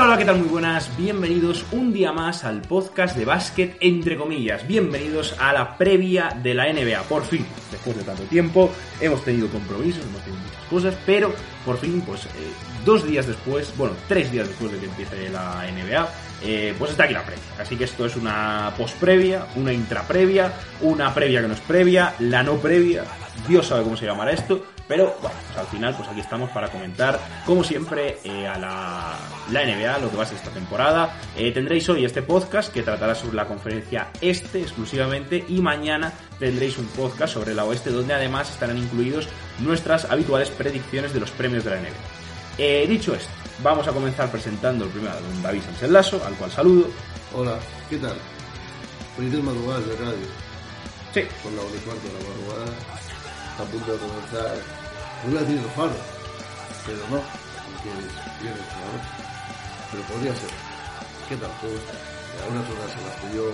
Hola, hola, ¿qué tal? Muy buenas. Bienvenidos un día más al podcast de básquet, entre comillas. Bienvenidos a la previa de la NBA. Por fin, después de tanto tiempo, hemos tenido compromisos, hemos tenido muchas cosas, pero por fin, pues eh, dos días después, bueno, tres días después de que empiece la NBA, eh, pues está aquí la previa. Así que esto es una post-previa, una intra-previa, una previa que no es previa, la no previa. Dios sabe cómo se llamará esto, pero bueno, pues al final, pues aquí estamos para comentar, como siempre, eh, a la, la, NBA, lo que va a ser esta temporada. Eh, tendréis hoy este podcast que tratará sobre la conferencia este exclusivamente y mañana tendréis un podcast sobre la oeste donde además estarán incluidos nuestras habituales predicciones de los premios de la NBA. Eh, dicho esto, vamos a comenzar presentando el primero a don David Sánchez Lasso, al cual saludo. Hola, ¿qué tal? Felices madrugadas de radio. Sí. Con la hora y cuarto de la madrugada. Está a punto de comenzar. No voy a decir el faro, pero no, porque la noche. Pero podría ser. ¿Qué tal? ¿Cómo está? A unas horas en las que yo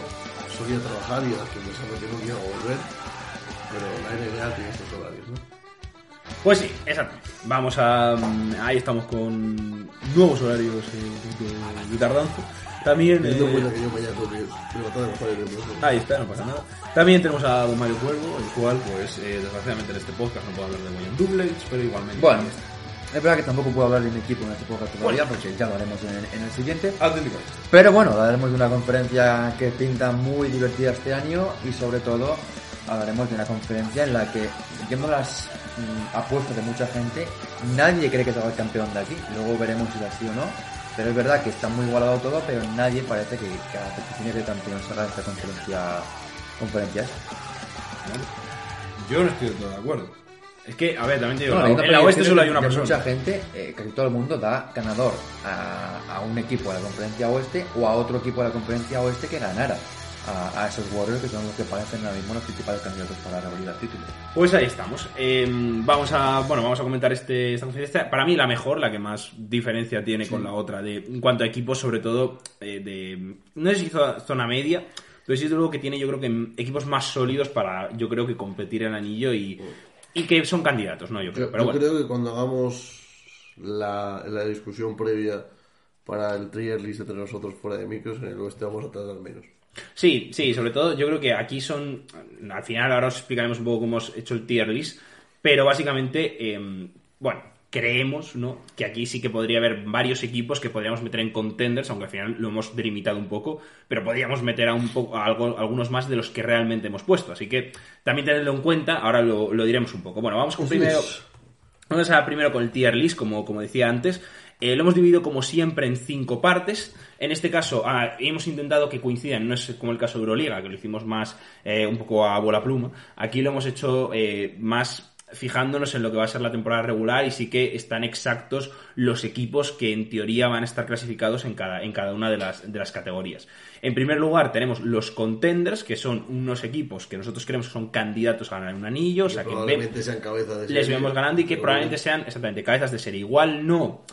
solía trabajar y a las que pensaba que no iba a volver. Pero la NBA tiene estos horarios, ¿no? Pues sí, exacto. Vamos a. Ahí estamos con nuevos horarios eh, de tardanza. También. Eh. Ahí está, no pasa nada. También tenemos a don Mario Cuervo, el cual, pues, eh, desgraciadamente en este podcast no puedo hablar de William Dublage, pero igualmente. Bueno, es verdad que tampoco puedo hablar de mi equipo en este podcast todavía, porque ya lo haremos en, en el siguiente. Auténtico. Pero bueno, hablaremos de una conferencia que pinta muy divertida este año y sobre todo hablaremos de una conferencia en la que, viendo las mm, apuestas de mucha gente, nadie cree que salga el campeón de aquí. Luego veremos si es así o no. Pero es verdad que está muy igualado todo, pero nadie parece que, que las peticiones de campeón salga esta conferencia. conferencia esta. Yo no estoy del todo de acuerdo. Es que, a ver, también te digo, No, en la- la oeste solo hay una persona. Mucha gente, eh, casi todo el mundo da ganador a, a un equipo de la conferencia oeste o a otro equipo de la conferencia oeste que ganara a, a esos Warriors que son los que parecen ahora mismo los principales candidatos para revalidar títulos. Pues ahí estamos. Eh, vamos a bueno, vamos a comentar este, esta conferencia. Para mí la mejor, la que más diferencia tiene con la otra, de, en cuanto a equipos, sobre todo eh, de no sé si zo- zona media, pero sí es algo que tiene yo creo que equipos más sólidos para yo creo que competir el anillo y, y que son candidatos, ¿no? Yo creo. Yo, pero yo bueno. creo que cuando hagamos la, la discusión previa para el tier list entre nosotros fuera de micros, en el oeste vamos a tardar menos. Sí, sí, sobre todo yo creo que aquí son. Al final, ahora os explicaremos un poco cómo hemos hecho el tier list, pero básicamente, eh, bueno, creemos ¿no? que aquí sí que podría haber varios equipos que podríamos meter en contenders, aunque al final lo hemos delimitado un poco, pero podríamos meter a, un poco, a algo, algunos más de los que realmente hemos puesto. Así que también tenedlo en cuenta, ahora lo, lo diremos un poco. Bueno, vamos con primero. Vamos a primero con el tier list, como, como decía antes. Eh, lo hemos dividido como siempre en cinco partes. En este caso ah, hemos intentado que coincidan, no es como el caso de Euroliga, que lo hicimos más eh, un poco a bola pluma. Aquí lo hemos hecho eh, más fijándonos en lo que va a ser la temporada regular y sí que están exactos los equipos que en teoría van a estar clasificados en cada, en cada una de las, de las categorías. En primer lugar tenemos los contenders, que son unos equipos que nosotros creemos que son candidatos a ganar un anillo, o sea que Probablemente sean cabeza de les serie, vemos ganando y que probablemente sean exactamente cabezas de serie. Igual no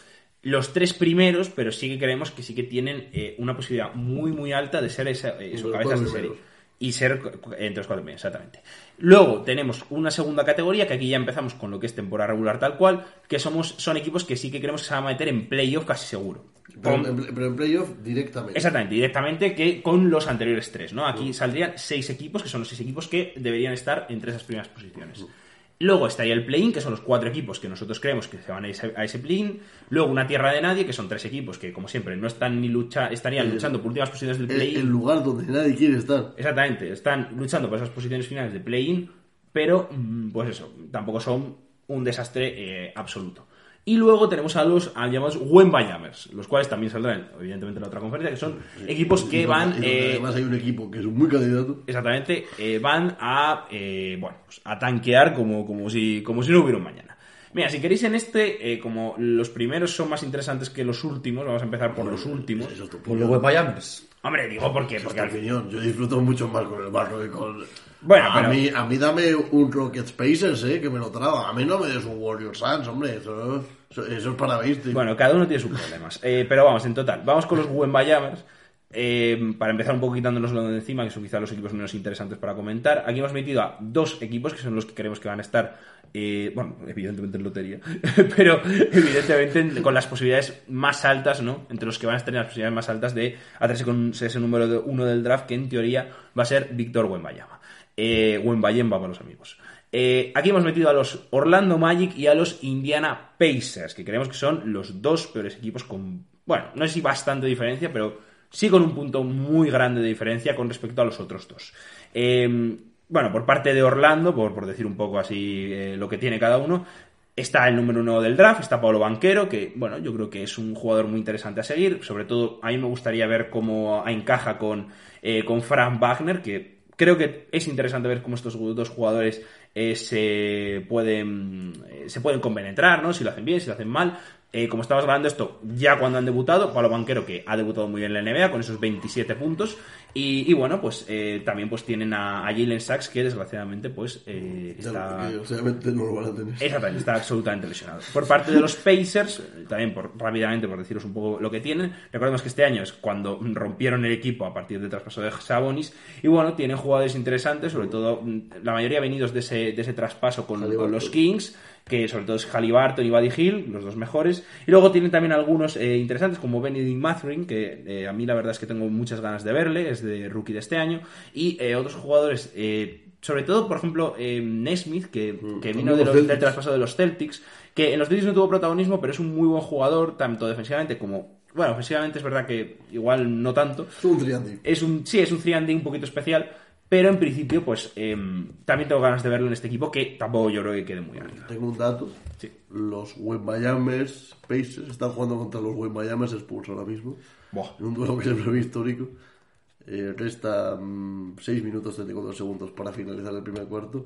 los tres primeros, pero sí que creemos que sí que tienen eh, una posibilidad muy muy alta de ser esa, eh, eso, cabezas de serie. Y ser entre los cuatro primeros, exactamente. Luego tenemos una segunda categoría, que aquí ya empezamos con lo que es temporada regular tal cual, que somos son equipos que sí que creemos que se van a meter en playoff casi seguro. Pero, en, pero en playoff directamente. Exactamente, directamente que con los anteriores tres, ¿no? Aquí saldrían seis equipos, que son los seis equipos que deberían estar entre esas primeras posiciones. Luego estaría el play-in, que son los cuatro equipos que nosotros creemos que se van a ese, a ese play-in. Luego una tierra de nadie, que son tres equipos que, como siempre, no están ni lucha, estarían El- luchando por últimas posiciones del El, play-in. el lugar donde nadie quiere estar. Exactamente, están luchando por esas posiciones finales de play-in, pero mm, pues eso, tampoco son un desastre eh, absoluto. Y luego tenemos a los a llamados Wemba Jammers, los cuales también saldrán, evidentemente, en la otra conferencia, que son equipos que van. eh, además hay un equipo que es muy candidato. exactamente, eh, van a, eh, bueno, pues a tanquear como, como, si, como si no hubiera un mañana. Mira, si queréis en este, eh, como los primeros son más interesantes que los últimos, vamos a empezar por los últimos. Por los Miamis. Hombre, digo porque, porque al opinión. Yo disfruto mucho más con el barro que con... Bueno, a, pero- mí, a mí dame un Rocket Spacers, eh, que me lo traga. A mí no me des un Warrior Suns, hombre. Eso, eso, eso es para viste. Bueno, cada uno tiene sus problemas. Eh, pero vamos, en total, vamos con los Wemba Jammers. Eh, para empezar un poco quitándonos lo de encima, que son quizá los equipos menos interesantes para comentar, aquí hemos metido a dos equipos que son los que creemos que van a estar, eh, bueno, evidentemente en lotería, pero evidentemente con las posibilidades más altas, ¿no? Entre los que van a tener las posibilidades más altas de hacerse con ese número uno del draft, que en teoría va a ser Víctor Wembayama. Eh, Wembayemba para los amigos. Eh, aquí hemos metido a los Orlando Magic y a los Indiana Pacers, que creemos que son los dos peores equipos con, bueno, no sé si bastante diferencia, pero sí con un punto muy grande de diferencia con respecto a los otros dos. Eh, bueno, por parte de Orlando, por, por decir un poco así eh, lo que tiene cada uno, está el número uno del draft, está Pablo Banquero, que bueno, yo creo que es un jugador muy interesante a seguir. Sobre todo, a mí me gustaría ver cómo encaja con, eh, con Frank Wagner, que creo que es interesante ver cómo estos dos jugadores eh, se pueden se pueden compenetrar, ¿no? Si lo hacen bien, si lo hacen mal. Eh, como estabas hablando esto ya cuando han debutado, Pablo Banquero que ha debutado muy bien en la NBA con esos 27 puntos y, y bueno, pues eh, también pues tienen a, a Jalen Sachs que desgraciadamente pues eh, está... lo que obviamente no lo van a tener. Exactamente, está absolutamente lesionado. Por parte de los Pacers, también por, rápidamente por deciros un poco lo que tienen, recordemos que este año es cuando rompieron el equipo a partir del traspaso de Sabonis, y bueno, tienen jugadores interesantes, sobre todo mm, la mayoría venidos de ese, de ese traspaso con, con los Kings, que sobre todo es Halliburton y Buddy Hill, los dos mejores, y luego tienen también algunos eh, interesantes como Benedict Mathurin, que eh, a mí la verdad es que tengo muchas ganas de verle, es de rookie de este año, y eh, otros jugadores... eh, sobre todo, por ejemplo, eh, Nesmith, que, que vino de los del Celtics. traspaso de los Celtics, que en los Celtics no tuvo protagonismo, pero es un muy buen jugador, tanto defensivamente como... Bueno, ofensivamente es verdad que igual no tanto. Es un triandi. Es un, sí, es un 3 un poquito especial, pero en principio, pues em, también tengo ganas de verlo en este equipo, que tampoco yo creo que quede muy arriba. Tengo un dato. Sí. Los Wembayamers Pacers están jugando contra los Wembayamers Spurs ahora mismo. Buah. En un duelo que siempre es histórico. Eh, resta 6 minutos 34 segundos para finalizar el primer cuarto.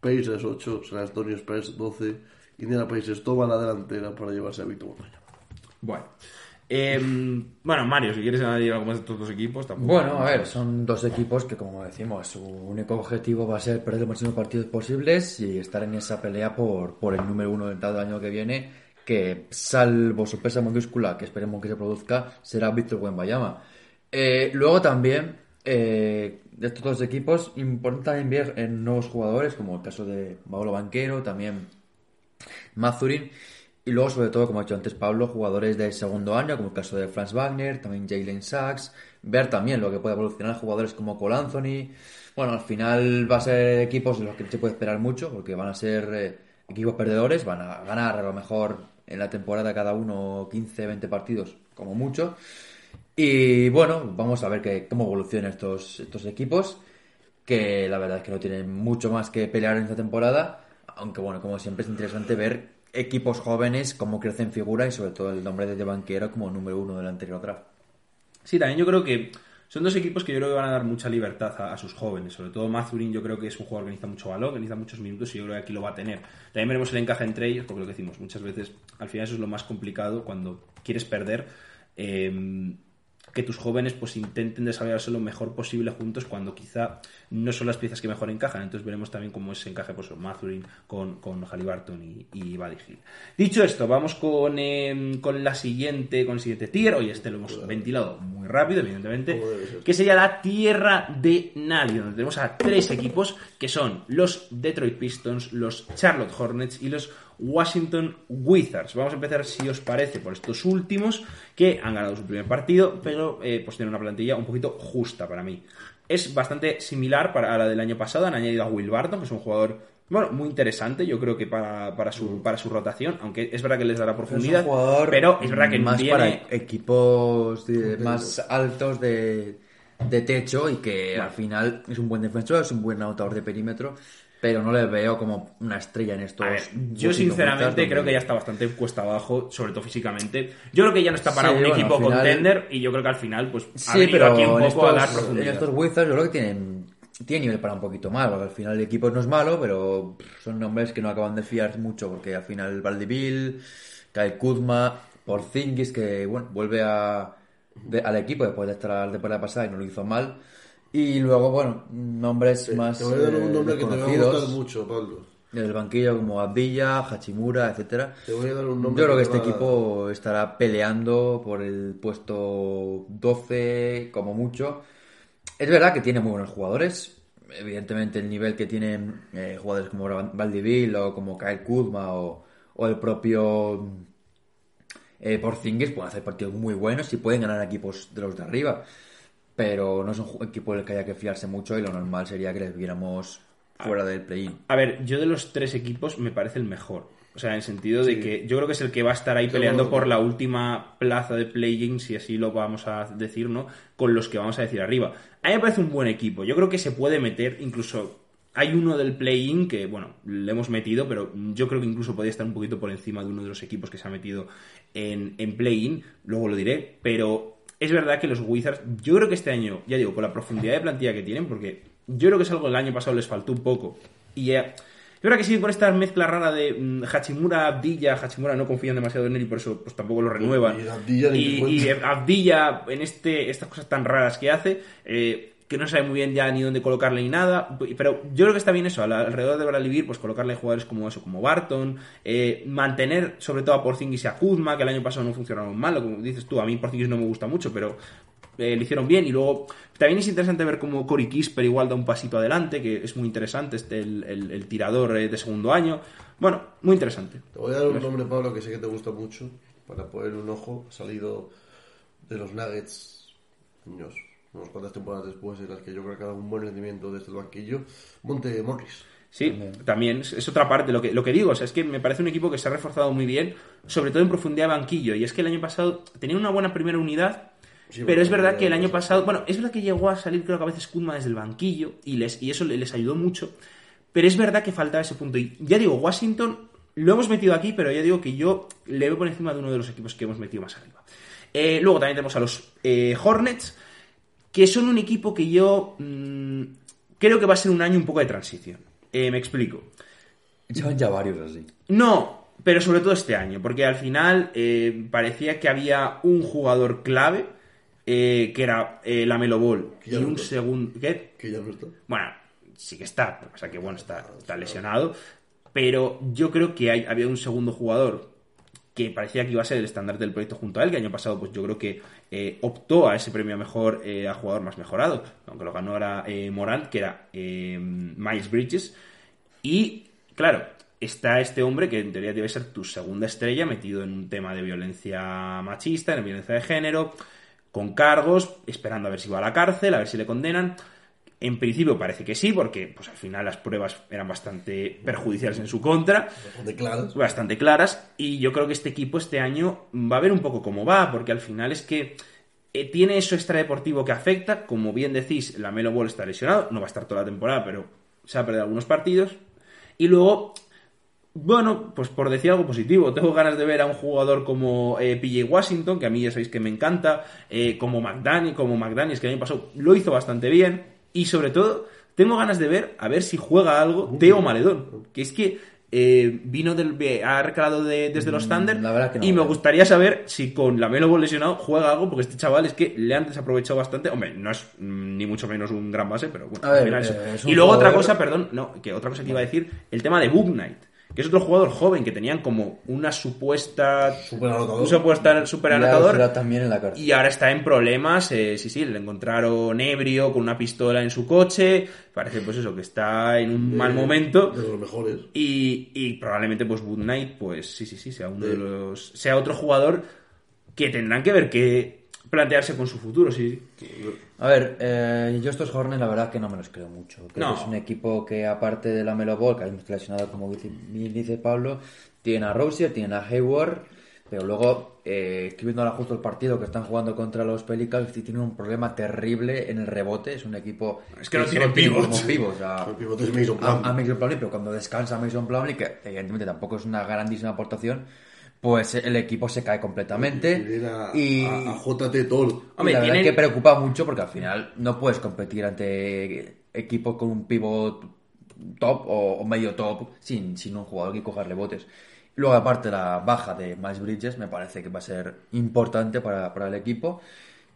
Pacers 8, San Antonio Spurs 12. Indiana Pacers toma la delantera para llevarse a Víctor Wembanyama. Bueno. Em, bueno, Mario, si quieres añadir algo más de estos dos equipos, tampoco. Bueno, a ver, son dos equipos que, como decimos, su único objetivo va a ser perder los máximos partidos posibles y estar en esa pelea por, por el número uno del año que viene, que salvo sorpresa mayúscula, que esperemos que se produzca, será Víctor Wembanyama. Eh, luego también, eh, de estos dos equipos, importa también ver en nuevos jugadores, como el caso de Paolo Banquero, también Mazurin. Y luego, sobre todo, como ha dicho antes Pablo, jugadores de segundo año, como el caso de Franz Wagner, también Jalen Sachs. Ver también lo que puede evolucionar jugadores como Cole Anthony. Bueno, al final va a ser equipos de los que no se puede esperar mucho, porque van a ser eh, equipos perdedores, van a ganar a lo mejor en la temporada cada uno 15, 20 partidos, como mucho. Y bueno, vamos a ver que, cómo evolucionan estos, estos equipos, que la verdad es que no tienen mucho más que pelear en esta temporada, aunque bueno, como siempre es interesante ver equipos jóvenes, cómo crecen figura y sobre todo el nombre de Banquero como número uno del anterior draft. Sí, también yo creo que son dos equipos que yo creo que van a dar mucha libertad a, sus jóvenes. Sobre todo Mazurin, yo creo que es un jugador que necesita mucho valor, que necesita muchos minutos y yo creo que aquí lo va a tener. También veremos el encaje entre ellos, porque lo que decimos, muchas veces al final eso es lo más complicado cuando quieres perder. eh, que tus jóvenes pues intenten desarrollarse lo mejor posible juntos cuando quizá no son las piezas que mejor encajan. Entonces veremos también cómo ese encaje pues, Mathurin con, con Halliburton y, y Buddy Hill. Dicho esto, vamos con, eh, con la siguiente, con el siguiente tier. Hoy este lo hemos ventilado muy rápido, evidentemente. Que sería la tierra de nadie, donde tenemos a tres equipos que son los Detroit Pistons, los Charlotte Hornets y los Washington Wizards. Vamos a empezar, si os parece, por estos últimos que han ganado su primer partido, pero eh, pues tienen una plantilla un poquito justa para mí. Es bastante similar para a la del año pasado. Han añadido a Will Barton, que es un jugador bueno, muy interesante, yo creo que para, para, su, para su rotación, aunque es verdad que les dará profundidad, Es un jugador pero es verdad que más viene- para equipos de- más altos de, de techo y que al final es un buen defensor, es un buen anotador de perímetro, pero no le veo como una estrella en estos. Ver, yo sinceramente creo que ya está bastante cuesta abajo, sobre todo físicamente. Yo creo que ya no está para Sí, un bueno, equipo final- contender y yo creo que al final pues ha Sí, venido pero aquí un poco a dar en profundidad. estos Wizards yo creo que tienen, tienen nivel para un poquito más, porque al final el equipo no es malo, pero son nombres que no acaban de fiar mucho, porque al final Valdivil, Kyle Kuzma, Porzingis, que bueno, vuelve a, de- al equipo después de estar la temporada pasada y no lo hizo mal. Y luego, bueno, nombres más Te voy a dar un eh, nombre que te va a gustar mucho, Pablo. El banquillo como Abdilla, Hachimura, etcétera. Te voy a dar un nombre Yo creo que te este va equipo estará peleando por el puesto 12 como mucho. Es verdad que tiene muy buenos jugadores. Evidentemente el nivel que tienen eh, jugadores como Valdivil o como Kyle Kuzma o, o el propio eh, Porzingis pueden hacer partidos muy buenos y pueden ganar equipos de los de arriba. Pero no es un equipo del que haya que fiarse mucho y lo normal sería que les viéramos fuera del play-in. A ver, yo de los tres equipos me parece el mejor. O sea, en el sentido de que yo creo que es el que va a estar ahí peleando por la última plaza de play-in, si así lo vamos a decir, ¿no? Con los que vamos a decir arriba. A mí me parece un buen equipo. Yo creo que se puede meter, incluso hay uno del play-in que, bueno, le hemos metido, pero yo creo que incluso podría estar un poquito por encima de uno de los equipos que se ha metido en, en play-in. Luego lo diré, pero es verdad que los Wizards, yo creo que este año, ya digo, con la profundidad de plantilla que tienen, porque yo creo que es algo que el año pasado les faltó un poco. Y ya. Yo creo que sí, con esta mezcla rara de mm, Hachimura, Abdilla, Hachimura no confían demasiado en él y por eso pues tampoco lo renuevan. Y Abdilla y Abdilla en este, estas cosas tan raras que hace, eh, que no sabe muy bien ya ni dónde colocarle ni nada, pero yo creo que está bien eso, al- alrededor de Bradley pues colocarle jugadores como eso, como Barton, eh, mantener sobre todo a Porzingis y a Kuzma, que el año pasado no funcionaron mal, como dices tú, a mí Porzingis no me gusta mucho, pero eh, lo hicieron bien y luego también es interesante ver cómo Cory Kisper igual da un pasito adelante, que es muy interesante, este, el, el- el tirador eh, de segundo año. Bueno, muy interesante. Te voy a dar un nombre, Pablo, que sé que te gusta mucho, para poner un ojo. Ha salido de los Nuggets, niños, unas cuantas temporadas después, en las que yo creo que ha dado un buen rendimiento desde el banquillo. Monte Morris. Sí, también es, es otra parte. Lo que, lo que digo, o sea, es que me parece un equipo que se ha reforzado muy bien, sobre todo en profundidad de banquillo. Y es que el año pasado tenía una buena primera unidad, Sí, pero es verdad que el año pasado, bueno, es verdad que llegó a salir creo que a veces Kuzma desde el banquillo y, les, y eso le- les ayudó mucho, pero es verdad que faltaba ese punto. Y ya digo, Washington lo hemos metido aquí, pero ya digo que yo le veo por encima de uno de los equipos que hemos metido más arriba. Eh, luego también tenemos a los eh, Hornets, que son un equipo que yo mm, creo que va a ser un año un poco de transición. Eh, me explico. Llevan ya varios así. No, pero sobre todo este año, porque al final eh, parecía que había un jugador clave, eh, que era eh, la Melo Ball, y no un segundo... ¿Qué? Que ya no está. Bueno, sí que está, o sea que bueno, está, está lesionado, pero yo creo que hay, había un segundo jugador que parecía que iba a ser el estándar del proyecto junto a él, que año pasado pues yo creo que eh, optó a ese premio mejor eh, a jugador más mejorado, aunque lo ganó era eh, Morant, que era Miles Bridges, y claro, está este hombre que en teoría debe ser tu segunda estrella metido en un tema de violencia machista, en violencia de género, con cargos, esperando a ver si va a la cárcel, a ver si le condenan. En principio parece que sí, porque pues al final las pruebas eran bastante perjudiciales en su contra. Bastante claras. bastante claras. Y yo creo que este equipo este año va a ver un poco cómo va, porque al final es que eh, tiene eso extradeportivo que afecta, como bien decís, la Melo Ball está lesionado, no va a estar toda la temporada, pero se ha perdido algunos partidos, y luego, bueno, pues por decir algo positivo, tengo ganas de ver a un jugador como eh, PJ Washington, que a mí ya sabéis que me encanta, eh, como McDaniel, como McDaniels, que el año pasado lo hizo bastante bien, y sobre todo, tengo ganas de ver, a ver si juega algo Teo Maledón, que es que eh, vino del, de- ha recalado de- desde los Thunder la que no, y me eh. gustaría saber si con la Melo lesionado juega algo, porque este chaval es que le han desaprovechado bastante. Hombre, no es mm, ni mucho menos un gran base, pero bueno. Ver, eh, y luego otra cosa, perdón, no, que otra cosa que iba a decir, el tema de Book Knight, que es otro jugador joven que tenían como una supuesta. Súper anotador. Un supuesta super Ya anotador. será también en la cárcel. Y ahora está en problemas, eh, sí, sí, le encontraron ebrio con una pistola en su coche, parece pues eso, que está en un mal momento. De los mejores. Y, y probablemente pues Good Knight, pues sí, sí, sí, sea uno de los. sea otro jugador que tendrán que ver que plantearse con su futuro, sí. A ver, eh, yo estos Hornets la verdad que no me los creo mucho. Creo No. que es un equipo que aparte de la Melo Ball, que hay un lesionado como dice, dice Pablo, tiene a Rosier, tiene a Hayward, pero luego, eh, estoy viendo ahora justo el partido que están jugando contra los Pelicans y tienen un problema terrible en el rebote. Es un equipo Es que no solo tienen tiene pivots. como pivots, o sea, El pivote es Mason a, Plumlee. a Mason Plumlee, pero cuando descansa Mason Plumlee, que evidentemente tampoco es una grandísima aportación, pues el equipo se cae completamente. A, y, a, a JT. Hombre, y la verdad que preocupa mucho porque al final no puedes competir ante equipos con un pivot top o, o medio top sin, sin un jugador que cogerle botes. Luego, aparte, la baja de Miles Bridges me parece que va a ser importante para, para el equipo.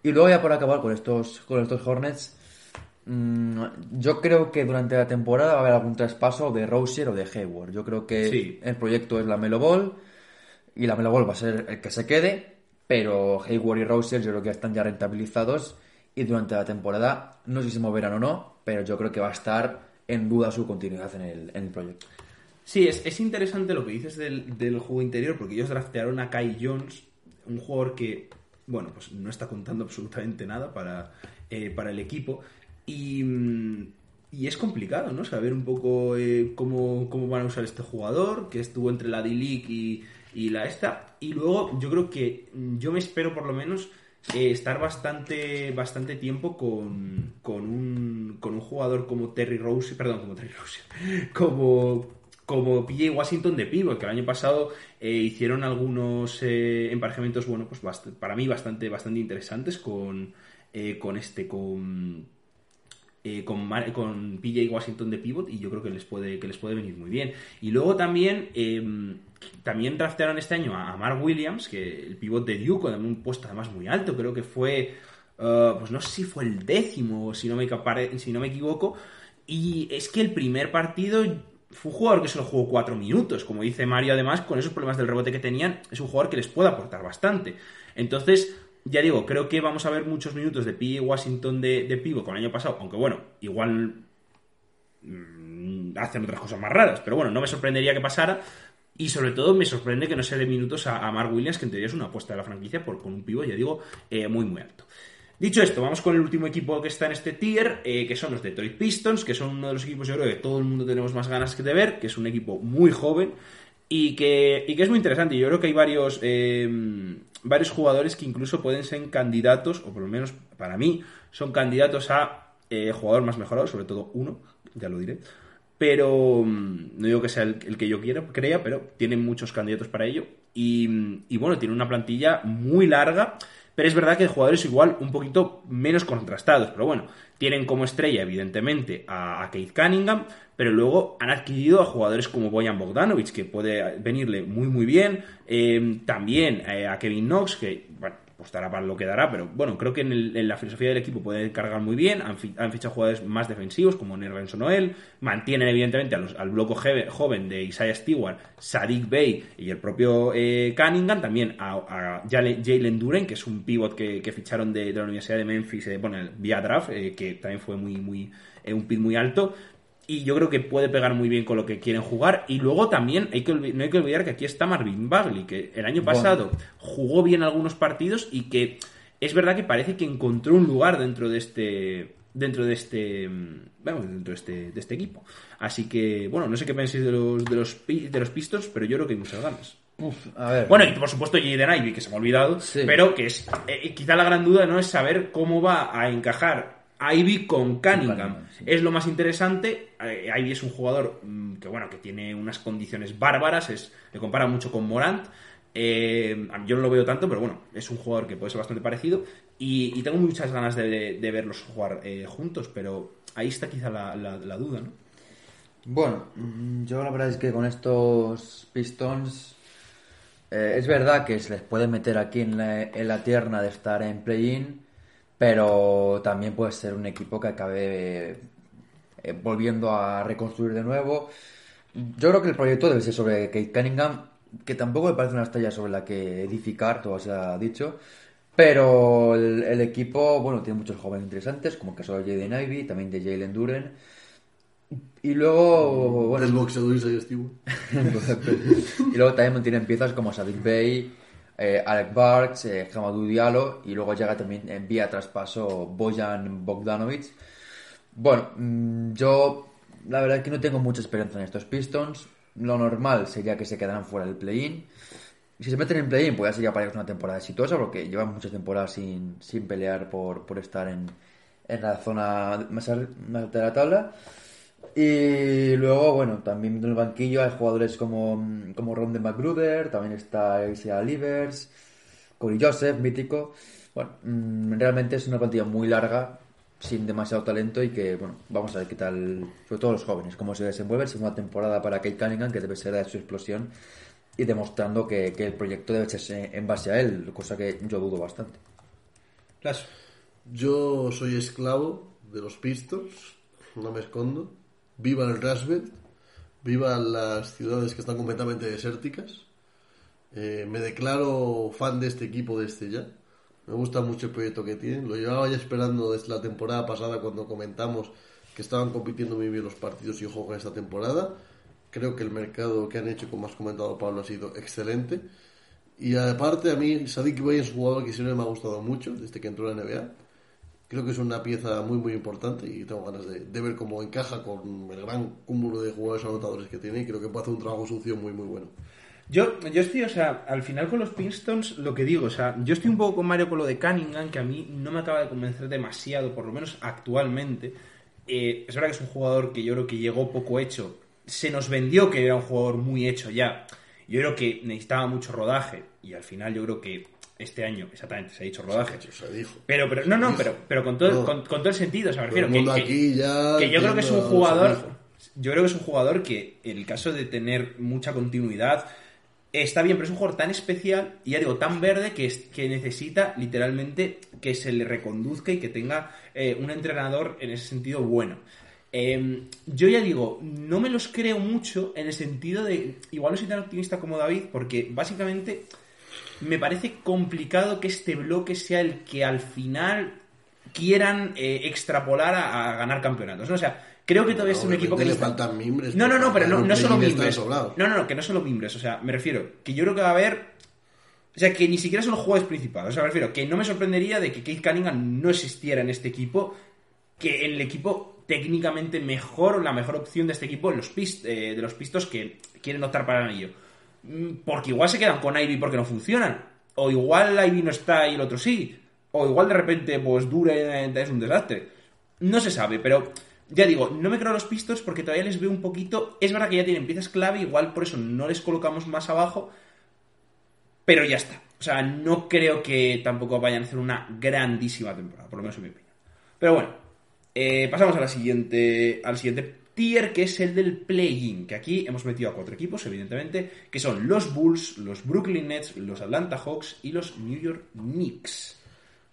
Y luego, ya por acabar con estos, con estos Hornets, mm, yo creo que durante la temporada va a haber algún traspaso de Rosier o de Hayward. Yo creo que Sí. el proyecto es la Melo Ball y la Melo va a ser el que se quede, pero Hayward y Rosier yo creo que están ya rentabilizados y durante la temporada no sé si se moverán o no, pero yo creo que va a estar en duda su continuidad en el, en el proyecto. Sí, es, es interesante lo que dices del, del juego interior, porque ellos draftearon a Kai Jones, un jugador que, bueno, pues no está contando absolutamente nada para, eh, para el equipo. Y, mm, y es complicado, ¿no? Saber un poco eh, cómo, cómo van a usar este jugador, que estuvo entre la D-League y, y la esta. Y luego yo creo que mm, yo me espero por lo menos eh, estar bastante bastante tiempo con, con, un, con un jugador como Terry Rose, perdón, como Terry Rose, como, como PJ Washington de pivot, que el año pasado eh, hicieron algunos eh, emparejamientos, bueno, pues para mí bastante, bastante interesantes con, con este, con, con, con PJ Washington de pivot y yo creo que les puede, que les puede venir muy bien. Y luego también, eh, también draftearon este año a, Mark Williams, que el pivot de Duke, con un puesto además muy alto, creo que fue, eh, pues no sé si fue el décimo, si no me, capare- si no me equivoco. Y es que el primer partido fue un jugador que solo jugó cuatro minutos. Como dice Mario, además, con esos problemas del rebote que tenían, es un jugador que les puede aportar bastante. Entonces, ya digo, creo que vamos a ver muchos minutos de P. Washington de, de pivo con el año pasado, aunque bueno, igual mm, hacen otras cosas más raras, pero bueno, no me sorprendería que pasara. Y sobre todo me sorprende que no se dé minutos a, Mark Williams, que en teoría es una apuesta de la franquicia, por, con un pivo, ya digo, eh, muy muy alto. Dicho esto, vamos con el último equipo que está en este tier, eh, que son los Detroit Pistons, que son uno de los equipos yo creo que todo el mundo tenemos más ganas que de ver, que es un equipo muy joven y que, y que es muy interesante. Yo creo que hay varios, eh, varios jugadores que incluso pueden ser candidatos, o por lo menos para mí, son candidatos a eh, jugador más mejorado, sobre todo uno, ya lo diré. Pero mm, no digo que sea el, que yo quiera, crea, pero tiene muchos candidatos para ello. Y, y bueno, tiene una plantilla muy larga. Pero es verdad que el jugador es igual un poquito menos contrastados. Pero bueno, tienen como estrella, evidentemente, a, a Keith Cunningham. Pero luego han adquirido a jugadores como Boyan Bogdanovic, que puede venirle muy, muy bien. Eh, también eh, a Kevin Knox, que, dará para lo que dará. Pero bueno, creo que en, el- en la filosofía del equipo puede cargar muy bien. Han, fi- han fichado jugadores más defensivos, como Nervenson Noel. Mantienen, evidentemente, a los- al bloco joven de Isaiah Stewart, Sadiq Bey y el propio eh, Cunningham. También a, a Jale- Jalen Duren, que es un pivot que, ficharon de, de la Universidad de Memphis, eh, bueno, vía draft, eh, que también fue muy, muy, eh, un pit muy alto. Y yo creo que puede pegar muy bien con lo que quieren jugar. Y luego también hay que no hay que olvidar que aquí está Marvin Bagley, que el año Bueno. pasado jugó bien algunos partidos y que es verdad que parece que encontró un lugar dentro de este dentro de este mm, vamos, dentro de este, de este equipo. Así que, bueno, no sé qué pensáis de los de los de los Pistons, pero yo creo que hay muchas ganas. Uf, a ver. Bueno, y por supuesto Jaden Ivey, que se me ha olvidado, Sí. pero que es eh, quizá la gran duda no es saber cómo va a encajar Ivy con Cunningham. Cunningham, sí. Es lo más interesante. Eh, Ivy es un jugador mm, que bueno, que tiene unas condiciones bárbaras, es le compara mucho con Morant. Eh, yo no lo veo tanto, pero bueno, es un jugador que puede ser bastante parecido y, y tengo muchas ganas de, de- de verlos jugar eh, juntos, pero ahí está quizá la, la- la duda, ¿no? Bueno, mm, yo la verdad es que con estos Pistons eh, es verdad que se les puede meter aquí en la, en la tierna de estar en play-in, pero también puede ser un equipo que acabe eh, volviendo a reconstruir de nuevo. Yo creo que el proyecto debe ser sobre Kate Cunningham, que tampoco me parece una estrella sobre la que edificar, todo se ha dicho. Pero el, el equipo, bueno, tiene muchos jóvenes interesantes, como el caso de Jaden Ivey, también de Jalen Duren. Y luego, bueno, Del boxeador y luego también tienen piezas como Sadik Bey, eh, Alec Barks, eh, Hamadou Diallo y luego llega también en vía traspaso Bojan Bogdanovic. Bueno, mm, yo la verdad es que no tengo mucha esperanza en estos Pistons. Lo normal sería que se quedaran fuera del play-in. Si se meten en play-in, pues ya sería para ellos una temporada exitosa porque llevan muchas temporadas sin, sin pelear por, por estar en, en la zona más alta de la tabla. Y luego, bueno, también en el banquillo hay jugadores como, como Ron de McGruder, también está Isaiah Livers, Corey Joseph, mítico. Bueno, mm, realmente es una plantilla muy larga, sin demasiado talento y que, bueno, vamos a ver qué tal, sobre todo los jóvenes, cómo se desenvuelven. Segunda temporada para Kate Cunningham, que debe ser de su explosión y demostrando que, que el proyecto debe echarse en base a él, cosa que yo dudo bastante. Las Yo soy esclavo de los Pistons, no me escondo. Viva el Rust viva las ciudades que están completamente desérticas. Eh, me declaro fan de este equipo desde ya. Me gusta mucho el proyecto que tienen. Lo llevaba ya esperando desde la temporada pasada cuando comentamos que estaban compitiendo muy bien los partidos y con esta temporada. Creo que el mercado que han hecho, como has comentado Pablo, ha sido excelente. Y aparte a mí, Sadik Bey es un jugador que siempre me ha gustado mucho desde que entró en la NBA. Creo que es una pieza muy muy importante y tengo ganas de, ver cómo encaja con el gran cúmulo de jugadores anotadores que tiene y creo que puede hacer un trabajo sucio muy muy bueno. Yo, yo estoy, o sea, al final con los Pistons, lo que digo, o sea, yo estoy un poco con Mario con lo de Cunningham, que a mí no me acaba de convencer demasiado, por lo menos actualmente. Eh, es verdad que es un jugador que yo creo que llegó poco hecho. Se nos vendió que era un jugador muy hecho ya. Yo creo que necesitaba mucho rodaje y al final yo creo que este año exactamente se ha dicho rodaje. Se dijo. Pero, pero, no, no, pero, pero con, todo, No. con, con todo el sentido, me el refiero que, mundo que- aquí ya que yo creo que es un jugador, se yo creo que es un jugador que en el caso de tener mucha continuidad está bien, pero es un jugador tan especial y ya digo, tan verde que, es- que necesita literalmente que se le reconduzca y que tenga eh, un entrenador en ese sentido bueno. Eh, yo ya digo, no me los creo mucho en el sentido de, igual no soy tan optimista como David, porque básicamente me parece complicado que este bloque sea el que al final quieran eh, extrapolar a, a ganar campeonatos. ¿no? O sea, creo que todavía es un equipo que le faltan mimbres. no, no, no, pero no, no solo mimbres. No, no, no, que no solo mimbres. O sea, me refiero que yo creo que va a haber. O sea, que ni siquiera son los jugadores principales. O sea, me refiero que no me sorprendería de que Keith Cunningham no existiera en este equipo. Que en el equipo técnicamente mejor, la mejor opción de este equipo, los pist, eh, de los pistos que quieren optar para el anillo. Mm, Porque igual se quedan con Ivy porque no funcionan. O igual Ivy no está y el otro sí. O igual de repente, pues Dure es un desastre. No se sabe, pero ya digo, no me creo los pistos porque todavía les veo un poquito. Es verdad que ya tienen piezas clave, igual por eso no les colocamos más abajo. Pero ya está. O sea, no creo que tampoco vayan a hacer una grandísima temporada, por lo menos en mi opinión. Pero bueno, eh, pasamos a la siguiente, al siguiente tier, que es el del play-in, que aquí hemos metido a cuatro equipos, evidentemente, que son los Bulls, los Brooklyn Nets, los Atlanta Hawks y los New York Knicks.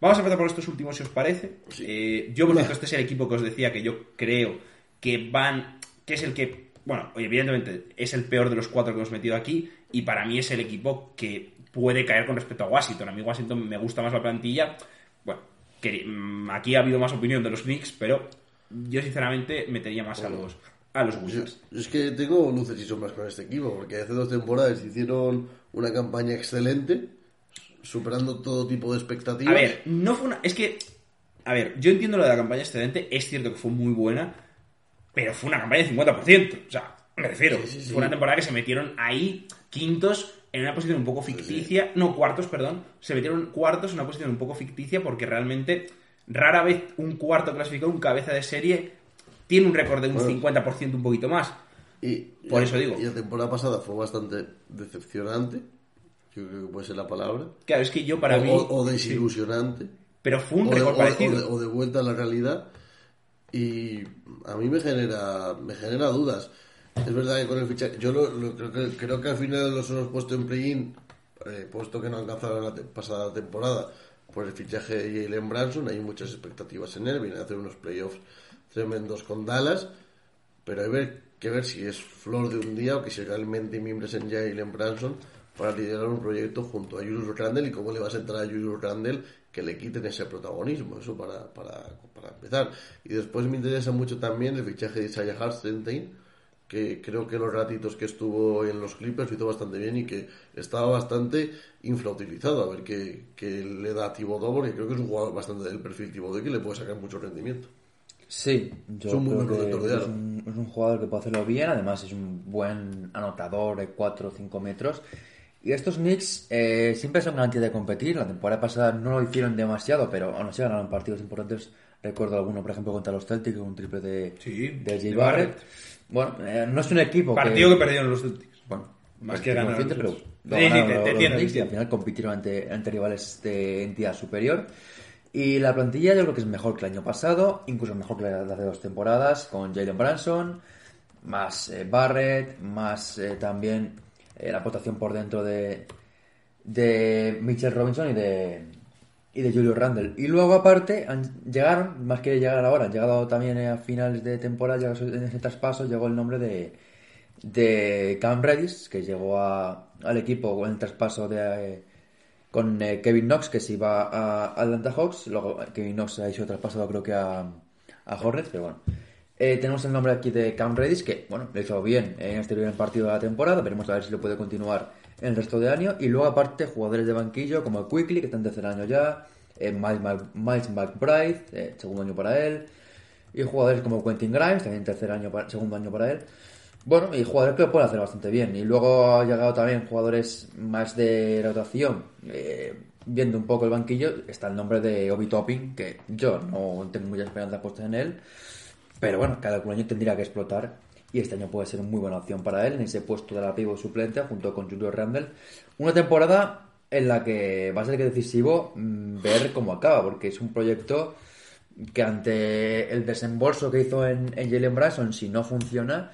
Vamos a empezar por estos últimos, si os parece. Sí. Eh, yo, por cierto, este es el equipo que os decía que yo creo que van, que es el que, bueno, evidentemente es el peor de los cuatro que hemos metido aquí, y para mí es el equipo que puede caer con respecto a Washington. A mí Washington me gusta más la plantilla. Bueno, que, mm, aquí ha habido más opinión de los Knicks, pero yo sinceramente metería más a los, a los Wizards. yo es que tengo luces y sombras con este equipo, porque hace dos temporadas hicieron una campaña excelente, superando todo tipo de expectativas. A ver, no fue una. Es que. A ver, yo entiendo lo de la campaña excelente, es cierto que fue muy buena, pero fue una campaña de 50%. O sea, me refiero, Sí, sí, sí. fue una temporada que se metieron ahí quintos en una posición un poco ficticia, no cuartos, perdón, se metieron cuartos en una posición un poco ficticia porque realmente rara vez un cuarto clasificado, un cabeza de serie, tiene un récord de un Bueno. 50% un poquito más. Y, Por y- eso digo. Y la temporada pasada fue bastante decepcionante, yo creo que puede ser la palabra. Claro, es que yo para o, mí. o- o sí, desilusionante. pero fue un o de, récord parecido. o de- o de vuelta a la realidad y a mí me genera me genera dudas es verdad que con el fichaje yo lo, lo- creo, que, creo que al final los hemos puesto en play-in eh, puesto que no alcanzaron la te- pasada temporada por el fichaje de Jalen Branson hay muchas expectativas en él viene a hacer unos playoffs tremendos con Dallas pero hay que ver si es flor de un día o que si realmente miembros en Jalen Branson para liderar un proyecto junto a Julius Randle y cómo le vas a entrar a Julius Randle que le quiten ese protagonismo, eso para, para, para empezar. Y después me interesa mucho también el fichaje de Isaiah Hartenstein, que creo que los ratitos que estuvo en los Clippers lo hizo bastante bien y que estaba bastante infrautilizado. A ver qué, qué le da a Thibodeau, porque creo que es un jugador bastante del perfil Thibodeau que le puede sacar mucho rendimiento. Sí, yo Es un creo buen que protector de es un, es un jugador que puede hacerlo bien, además es un buen anotador de 4 o 5 metros. Y estos Knicks eh, siempre son garantía de competir. La temporada pasada no lo hicieron demasiado, pero aún así ganaron partidos importantes. Recuerdo alguno, por ejemplo, contra los Celtics, un triple de, Sí, de de Barrett. Barrett. Bueno, eh, no es un equipo Partido que perdieron los Celtics. bueno, Más que ganar los- pero Sí, lo sí, ganaron te- te los y al final compitieron ante, ante rivales de entidad superior. Y la plantilla yo creo que es mejor que el año pasado, incluso mejor que la de hace dos temporadas, con Jalen Branson, más eh, Barrett, más eh, también eh, la aportación por dentro de, de Mitchell Robinson y de, y de Julio Randle. Y luego, aparte, han, llegaron, más que llegar ahora, han llegado también a finales de temporada, en ese traspaso llegó el nombre de, de Cam Redis, que llegó a- al equipo con el traspaso de, con eh, Kevin Knox, que se iba a Atlanta Hawks. Luego eh, Kevin Knox ha hecho traspasado, creo que a, a Hornets, pero bueno. Eh, tenemos el nombre aquí de Cam Redis, que bueno, lo hizo bien en este primer partido de la temporada. Veremos a ver si lo puede continuar en el resto de año. Y luego, aparte, jugadores de banquillo como Quickly, que está en tercer año ya. eh, Miles, McBride, eh, segundo año para él. Y jugadores como Quentin Grimes, también tercer año, para- segundo año para él. Bueno, y jugadores que lo pueden hacer bastante bien. Y luego ha llegado también jugadores más de rotación. Eh, viendo un poco el banquillo, está el nombre de Obi Topping, que yo no tengo mucha esperanza puesta en él. Pero bueno, cada año tendría que explotar. Y este año puede ser muy buena opción para él en ese puesto de la pivo suplente junto con Julio Randle. Una temporada en la que va a ser decisivo mm, ver cómo acaba, porque es un proyecto que ante el desembolso que hizo en, en Jalen Brunson, si no funciona,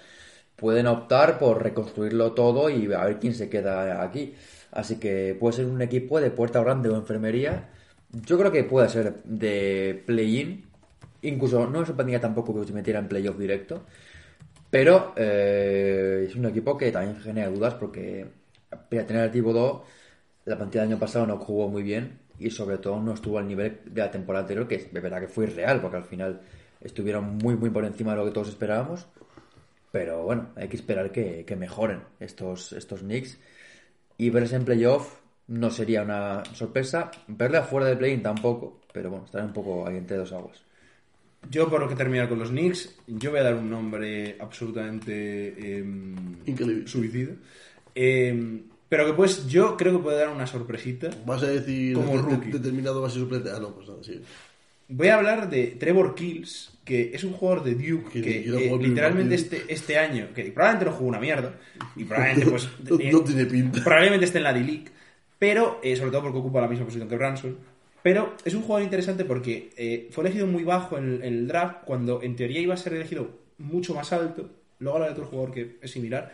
pueden optar por reconstruirlo todo y a ver quién se queda aquí. Así que puede ser un equipo de puerta grande o enfermería. Yo creo que puede ser de play-in. Incluso no me sorprendería tampoco que se metiera en playoff directo. Pero eh, es un equipo que también genera dudas porque para tener a Thibodeau la plantilla del año pasado no jugó muy bien y sobre todo no estuvo al nivel de la temporada anterior, que es verdad que fue irreal porque al final estuvieron muy muy por encima de lo que todos esperábamos. Pero bueno, hay que esperar que, mejoren estos, estos Knicks. Y verse en playoff no sería una sorpresa. Verle afuera del play-in tampoco, pero bueno, estará un poco ahí entre dos aguas. Yo, por lo que terminar con los Knicks, yo voy a dar un nombre absolutamente em, Increíble. suicida. Em, pero que pues yo creo que puede dar una sorpresita. Vas a decir Como rookie. determinado base suplente. Ah, no, pues nada, sí. Voy a hablar de Trevor Kills, que es un jugador de Duke Que eh, literalmente este, este año, que probablemente no jugó una mierda, y probablemente pues... No, eh, no tiene pinta. Probablemente esté en la D-League, pero eh, sobre todo porque ocupa la misma posición que Branson. Pero es un jugador interesante porque eh, fue elegido muy bajo en, el draft cuando en teoría iba a ser elegido mucho más alto. Luego hablaré de otro jugador que es similar.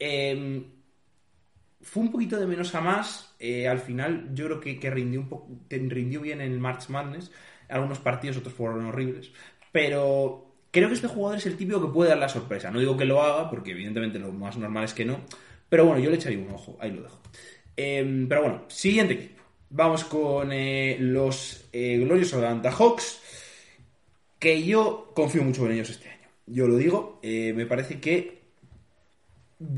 Eh, fue un poquito de menos a más. eh, al final yo creo que, que rindió, un poco, rindió bien en March Madness. Algunos partidos, otros fueron horribles. Pero creo que este jugador es el típico que puede dar la sorpresa. No digo que lo haga, porque evidentemente lo más normal es que no. Pero bueno, yo le echaría un ojo. Ahí lo dejo. Eh, pero bueno, siguiente equipo. Vamos con eh, los eh, gloriosos Atlanta Hawks. Que yo confío mucho en ellos este año. Yo lo digo. eh, me parece que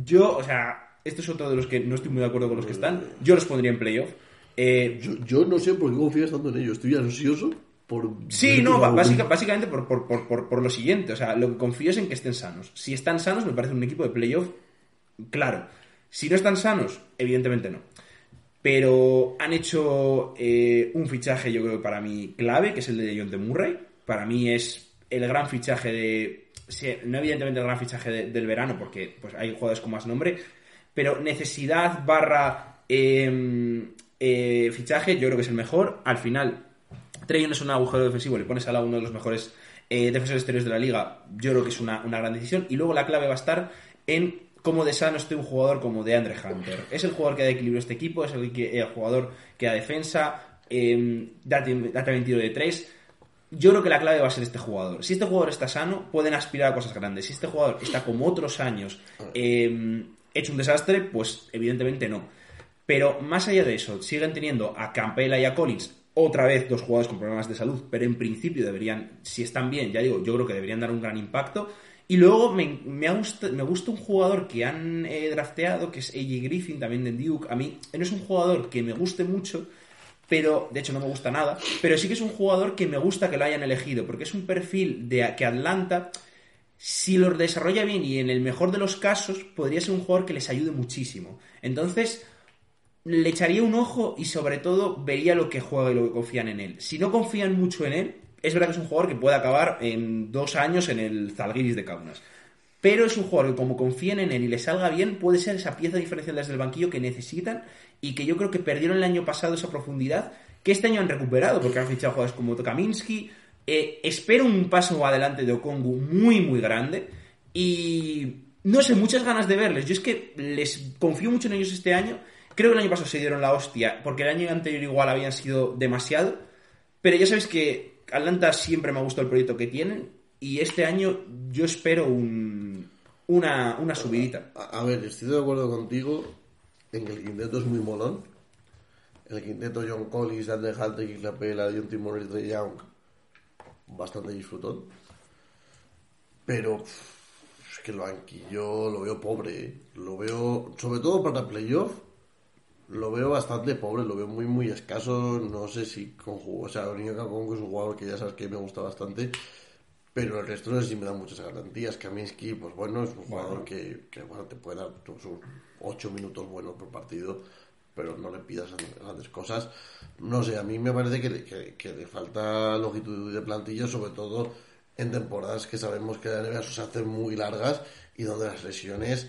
yo, o sea, esto es otro de los que no estoy muy de acuerdo con los que están. Yo los pondría en playoff. Eh, Yo, yo no sé por qué confías tanto en ellos. Estoy ansioso por. Sí, no, básica- básicamente por, por- por- por- por lo siguiente. O sea, lo que confío es en que estén sanos. Si están sanos, me parece un equipo de playoff, claro. Si no están sanos, evidentemente no. Pero han hecho eh, un fichaje, yo creo para mí clave, que es el de John de Murray. Para mí es el gran fichaje de. No, evidentemente el gran fichaje de- del verano, porque pues, hay jugadores con más nombre. Pero necesidad barra eh, eh, fichaje, yo creo que es el mejor. Al final, Trey Young es un agujero defensivo, le pones al lado uno de los mejores eh, defensores exteriores de la liga, yo creo que es una, una gran decisión. Y luego la clave va a estar en cómo de sano esté un jugador como de Andre Hunter. Es el jugador que da equilibrio a este equipo, es el, que- el jugador que da defensa, eh, da, también tiro de tres. Yo creo que la clave va a ser este jugador. Si este jugador está sano, pueden aspirar a cosas grandes. Si este jugador está como otros años eh, hecho un desastre, pues evidentemente no. Pero más allá de eso, siguen teniendo a Campbell y a Collins, otra vez dos jugadores con problemas de salud, pero en principio deberían, si están bien, ya digo, yo creo que deberían dar un gran impacto. Y luego me, me, ha gust- me gusta un jugador que han eh, drafteado, que es AJ Griffin, también de Duke. A mí no es un jugador que me guste mucho, pero de hecho no me gusta nada, pero sí que es un jugador que me gusta que lo hayan elegido, porque es un perfil de que Atlanta, si lo desarrolla bien y en el mejor de los casos, podría ser un jugador que les ayude muchísimo. Entonces, le echaría un ojo y sobre todo vería lo que juega y lo que confían en él. Si no confían mucho en él, es verdad que es un jugador que puede acabar en dos años en el Zalgiris de Kaunas. Pero es un jugador que como confíen en él y le salga bien, puede ser esa pieza diferencial desde el banquillo que necesitan y que yo creo que perdieron el año pasado esa profundidad, que este año han recuperado porque han fichado jugadores como Kaminsky. Eh, espero un paso adelante de Okongu muy, muy grande y no sé, muchas ganas de verles. Yo es que les confío mucho en ellos este año Creo que el año pasado se dieron la hostia, porque el año anterior igual habían sido demasiado. Pero ya sabéis que Atlanta siempre me ha gustado el proyecto que tienen. Y este año yo espero un, una, una subidita. A, ver, estoy de acuerdo contigo en que el quinteto es muy molón. El quinteto John Collins, Andrew Hunter y Clapela, John Timor y Trey Young, bastante disfrutón. Pero es que el banquillo lo veo pobre. ¿eh? Lo veo, sobre todo para playoff, lo veo bastante pobre, lo veo muy, muy escaso. No sé si con O sea, Onyeka Congo es un jugador que ya sabes que me gusta bastante. Pero el resto no sé si me da muchas garantías. Kaminsky, pues bueno, es un jugador que, que, bueno, te puede dar sus 8 minutos buenos por partido, pero no le pidas grandes cosas. No sé, a mí me parece que, le- que- que le falta longitud de plantilla, sobre todo en temporadas que sabemos que la NBA se hacen muy largas y donde las lesiones,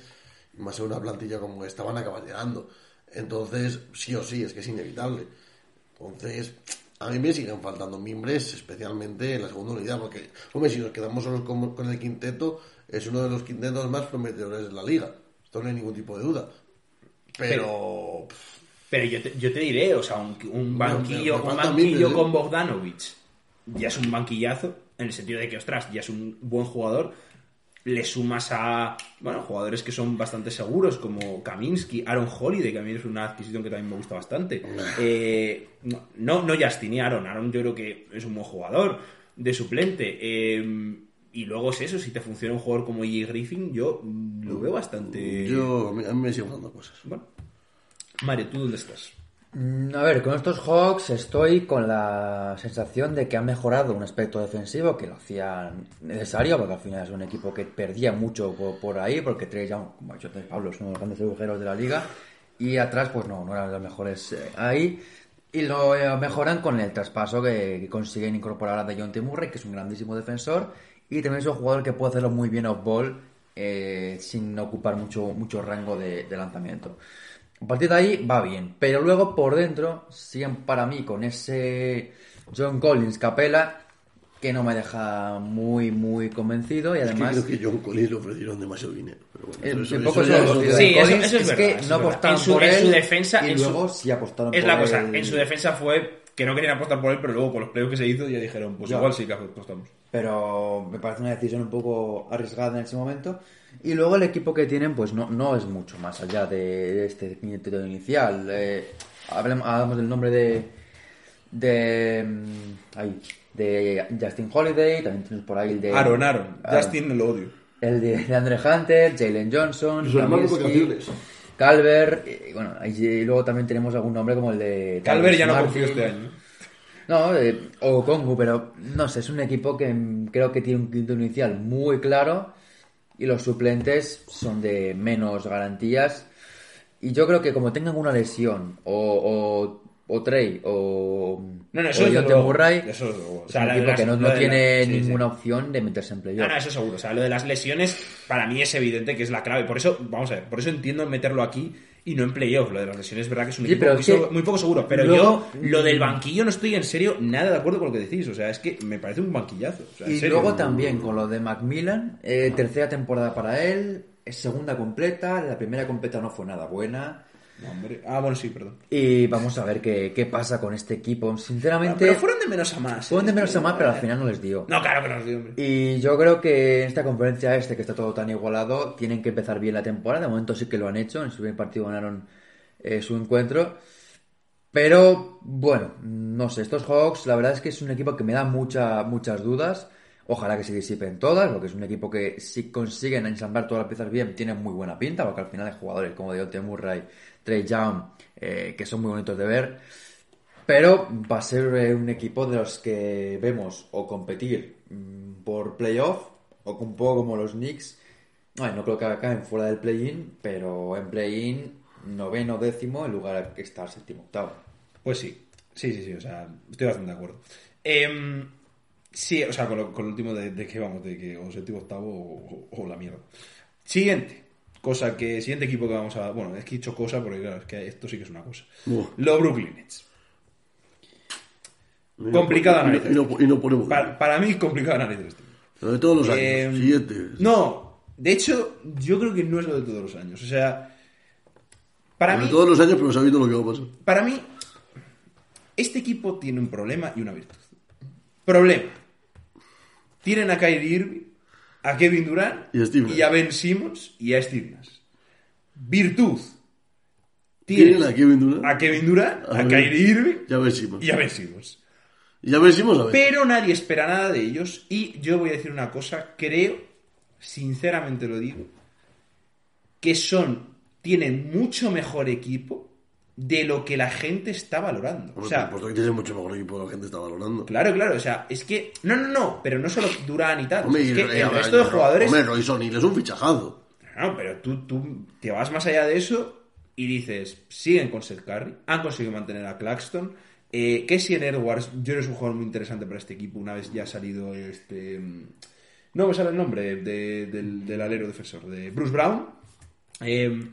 más en una plantilla como esta, van a acabar llegando. Entonces, sí o sí, es que es inevitable. Entonces, a mí me siguen faltando mimbres, especialmente en la segunda unidad, porque, hombre, si nos quedamos solos con, con el quinteto, es uno de los quintetos más prometedores de la liga. Esto no hay ningún tipo de duda. Pero, Pero yo te, yo te diré, o sea, un, un banquillo, un banquillo ¿eh? con Bogdanovich ya es un banquillazo, en el sentido de que, ostras, ya es un buen jugador. Le sumas a, bueno, jugadores que son bastante seguros, como Kaminsky, Aaron Holiday, que a mí es una adquisición que también me gusta bastante. Eh, no, no, Justin y Aaron. Aaron yo creo que es un buen jugador de suplente. Eh, y luego es eso, si te funciona un jugador como E.J. Griffin, yo lo veo bastante... yo, a mí, me siguen faltando cosas. Bueno. Mario, ¿tú dónde estás? A ver, con estos Hawks estoy con la sensación de que han mejorado un aspecto defensivo que lo hacía necesario, porque al final es un equipo que perdía mucho por, ahí, porque Trey Young, como ha dicho Pablo, es uno de los grandes agujeros de la liga, y atrás pues no, no eran los mejores eh, ahí, y lo eh, mejoran con el traspaso que, que consiguen incorporar a DeJounte Murray, que es un grandísimo defensor, y también es un jugador que puede hacerlo muy bien off-ball, eh, sin ocupar mucho, mucho rango de, de lanzamiento. A partir de ahí va bien, pero luego por dentro siguen para mí con ese John Collins Capela que no me deja muy muy convencido y Es que además creo que John Collins le ofrecieron demasiado dinero. Pero bueno, eh, eso- eso- un poco eso eso es es Sí, Collins, es es verdad, que es no verdad. apostaron En su- por en él su defensa- y en su- luego sí apostaron Es por la cosa, él. en su defensa fue que no querían apostar por él, pero luego con los playoffs que se hizo ya dijeron, pues Ya. igual sí que apostamos. pero me parece una decisión un poco arriesgada en ese momento. Y luego el equipo que tienen, pues no, no es mucho más allá de este quinteto inicial. Eh, hablamos del nombre de. de. mm, ahí, de Justin Holiday, también tenemos por ahí el de. Aaron, Aaron, Aaron. Justin lo odio. El de, de Andre Hunter, Jalen Johnson. Calvert, y bueno, y luego también tenemos algún nombre como el de. Calvert ya no confío este año. No, eh, o Congo, pero no sé, es un equipo que mm, creo que tiene un quinto inicial muy claro y los suplentes son de menos garantías. Y yo creo que como tengan una lesión, o, o, o Trey, o, No, no, o eso es Dejounte luego. Murray, Eso es. O es sea, un las- que no, la- tiene sí. ninguna opción de meterse en playoff. No, no, eso seguro. O sea, lo de las lesiones para mí es evidente que es la clave. Por eso, vamos a ver, por eso entiendo meterlo aquí y no en playoff. Lo de las lesiones es verdad que es un Sí, equipo muy, es seguro- muy poco seguro. Pero luego- yo, lo del banquillo, no estoy en serio nada de acuerdo con lo que decís. O sea, es que me parece un banquillazo. O sea, Y serio. luego también con lo de Macmillan, eh, tercera temporada para él, es segunda completa, la primera completa no fue nada buena. No, hombre. Ah, bueno, sí, perdón. Y vamos a ver qué, qué pasa con este equipo. Sinceramente, Pero fueron de menos a más. fueron de ¿eh? menos a más, pero al final no les dio. No, claro que no, tío, hombre. Y yo creo que en esta conferencia este, que está todo tan igualado, tienen que empezar bien la temporada. De momento sí que lo han hecho. En su primer partido ganaron eh, su encuentro. Pero, bueno, no sé. Estos Hawks, la verdad es que es un equipo que me da mucha, muchas dudas. Ojalá que se disipen todas, porque es un equipo que si consiguen ensamblar todas las piezas bien, tiene muy buena pinta, porque al final hay jugadores como Deontay Murray, Trey Young, eh, que son muy bonitos de ver. Pero va a ser eh, un equipo de los que vemos o competir mm, por playoff o un poco como los Knicks. No creo que acaben fuera del play-in, pero en play-in noveno, décimo, en lugar de estar séptimo, octavo. Pues sí, sí, sí, sí, o sea, estoy bastante de acuerdo. Em, sí, o sea, con lo, con lo último de, de que vamos, de que o séptimo, octavo o, o- o la mierda. Siguiente, cosa que, siguiente equipo que vamos a, bueno, es que he dicho cosa porque claro, es que esto sí que es una cosa. Buah. Los Brooklyn Nets. Y y no- narices. Y no, y no ponemos. Para, para mí es complicado análisis este. Lo de todos los años. Em, Siguiente. No, de hecho, yo creo que no es lo de todos los años. O sea, Para Sobre mí, todos los años, pero sabiendo lo que va a pasar. para mí, este equipo tiene un problema y una virtud. Problema. Tienen a Kyrie Irving, a Kevin Durant Y a Ben Simmons y a Steve Nash. Virtud. Tienen a Kevin Durant. a Kevin Durant, a. Kyrie Irving Ya y a Ben Simmons. Ya ves, a ver. Pero nadie espera nada de ellos y yo voy a decir una cosa, creo, sinceramente lo digo, que son, tienen mucho mejor equipo de lo que la gente está valorando. O Hombre, sea, por supuesto que tienes mucho mejor equipo de lo que la gente está valorando. claro, claro, o sea, es que, no, no, no, pero no solo Durant y tal, Hombre, es que y- el resto de jugadores... Hombre, Roy O'Neal es un fichajazo. No, pero tú, tú te vas más allá de eso y dices, siguen con Seth Curry, han conseguido mantener a Claxton, eh, que si en Edwards, yo creo que es un jugador muy interesante para este equipo, una vez ya ha salido este... mm, No me sale el nombre de- del, del alero defensor, de Bruce Brown, eh,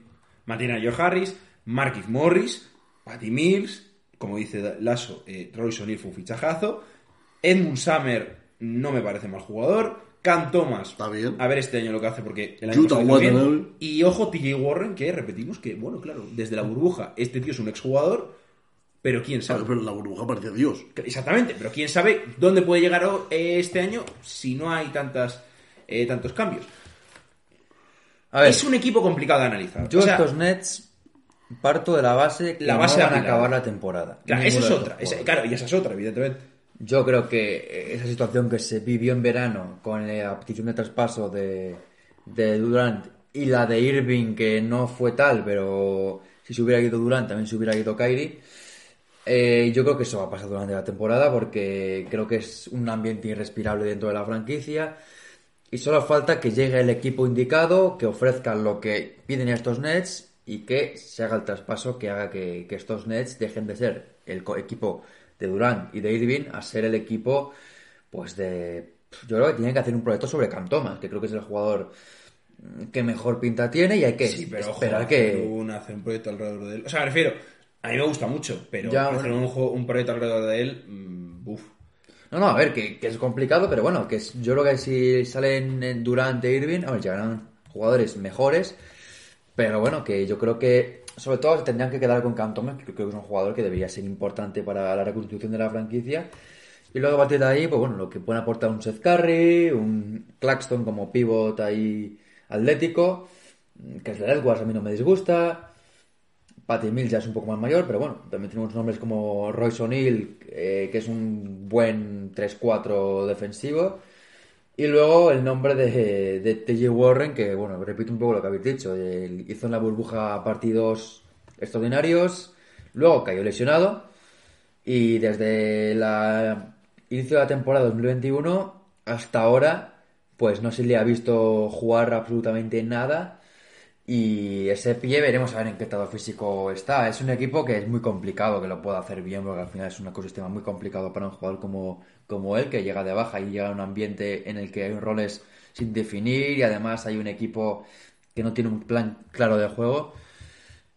mantiene a Joe Harris, Marquis Morris, Patty Mills, como dice Lasso, eh, Royce O'Neal fue un fichajazo, Edmund Summer no me parece mal jugador, Cam Thomas, Está bien. a ver este año lo que hace porque el año Utah pasado hizo bien. Y ojo, TJ Warren, que repetimos que, bueno, claro, desde la burbuja, este tío es un exjugador, pero quién sabe. Pero la burbuja parecía Dios. Exactamente, pero quién sabe dónde puede llegar eh, este año si no hay tantas, eh, tantos cambios. A ver, Es un equipo complicado de analizar. yo O sea, estos Nets parto de la base que La base no van a acabar la temporada. claro, esa es otra. esa- claro, y esa es otra, evidentemente. Yo creo que esa situación que se vivió en verano con la petición de traspaso de, de Durant y la de Irving, que no fue tal, pero si se hubiera ido Durant también se hubiera ido Kyrie. eh, yo creo que eso va a pasar durante la temporada porque creo que es un ambiente irrespirable dentro de la franquicia y solo falta que llegue el equipo indicado, que ofrezca lo que piden estos Nets y que se haga el traspaso que haga que, que estos Nets dejen de ser el equipo de Durant y de Irving a ser el equipo pues de... Yo creo que tienen que hacer un proyecto sobre Cam Thomas, que creo que es el jugador que mejor pinta tiene y hay que Sí, pero ojo, esperar hacer que... un, hacer un proyecto alrededor de él. O sea, me refiero, a mí me gusta mucho, pero Ya, hacer bueno. un, proyecto alrededor de él, mm, buf. No, no, a ver, que, que es complicado, pero bueno, que es- yo creo que si salen en Durant e Irving, a ver, llegarán jugadores mejores, pero bueno, que yo creo que sobre todo tendrían que quedar con Cam Thomas, que creo que es un jugador que debería ser importante para la reconstrucción de la franquicia. Y luego a partir de ahí, pues bueno, lo que pueden aportar un Seth Curry, un Claxton como pivot ahí atlético, que es Edwards a mí no me disgusta, Patty Mills ya es un poco más mayor, pero bueno, también tenemos nombres como Royce O'Neal, eh, que es un buen 3-4 defensivo. Y luego el nombre de, de TJ Warren, que bueno, repito un poco lo que habéis dicho. hizo en la burbuja partidos extraordinarios, luego cayó lesionado. Y desde la inicio de la temporada 2021 hasta ahora, pues no se le ha visto jugar absolutamente nada. Y ese pie veremos a ver en qué estado físico está. Es un equipo que es muy complicado que lo pueda hacer bien, porque al final es un ecosistema muy complicado para un jugador como, como él, que llega de baja y llega a un ambiente en el que hay roles sin definir y además hay un equipo que no tiene un plan claro de juego.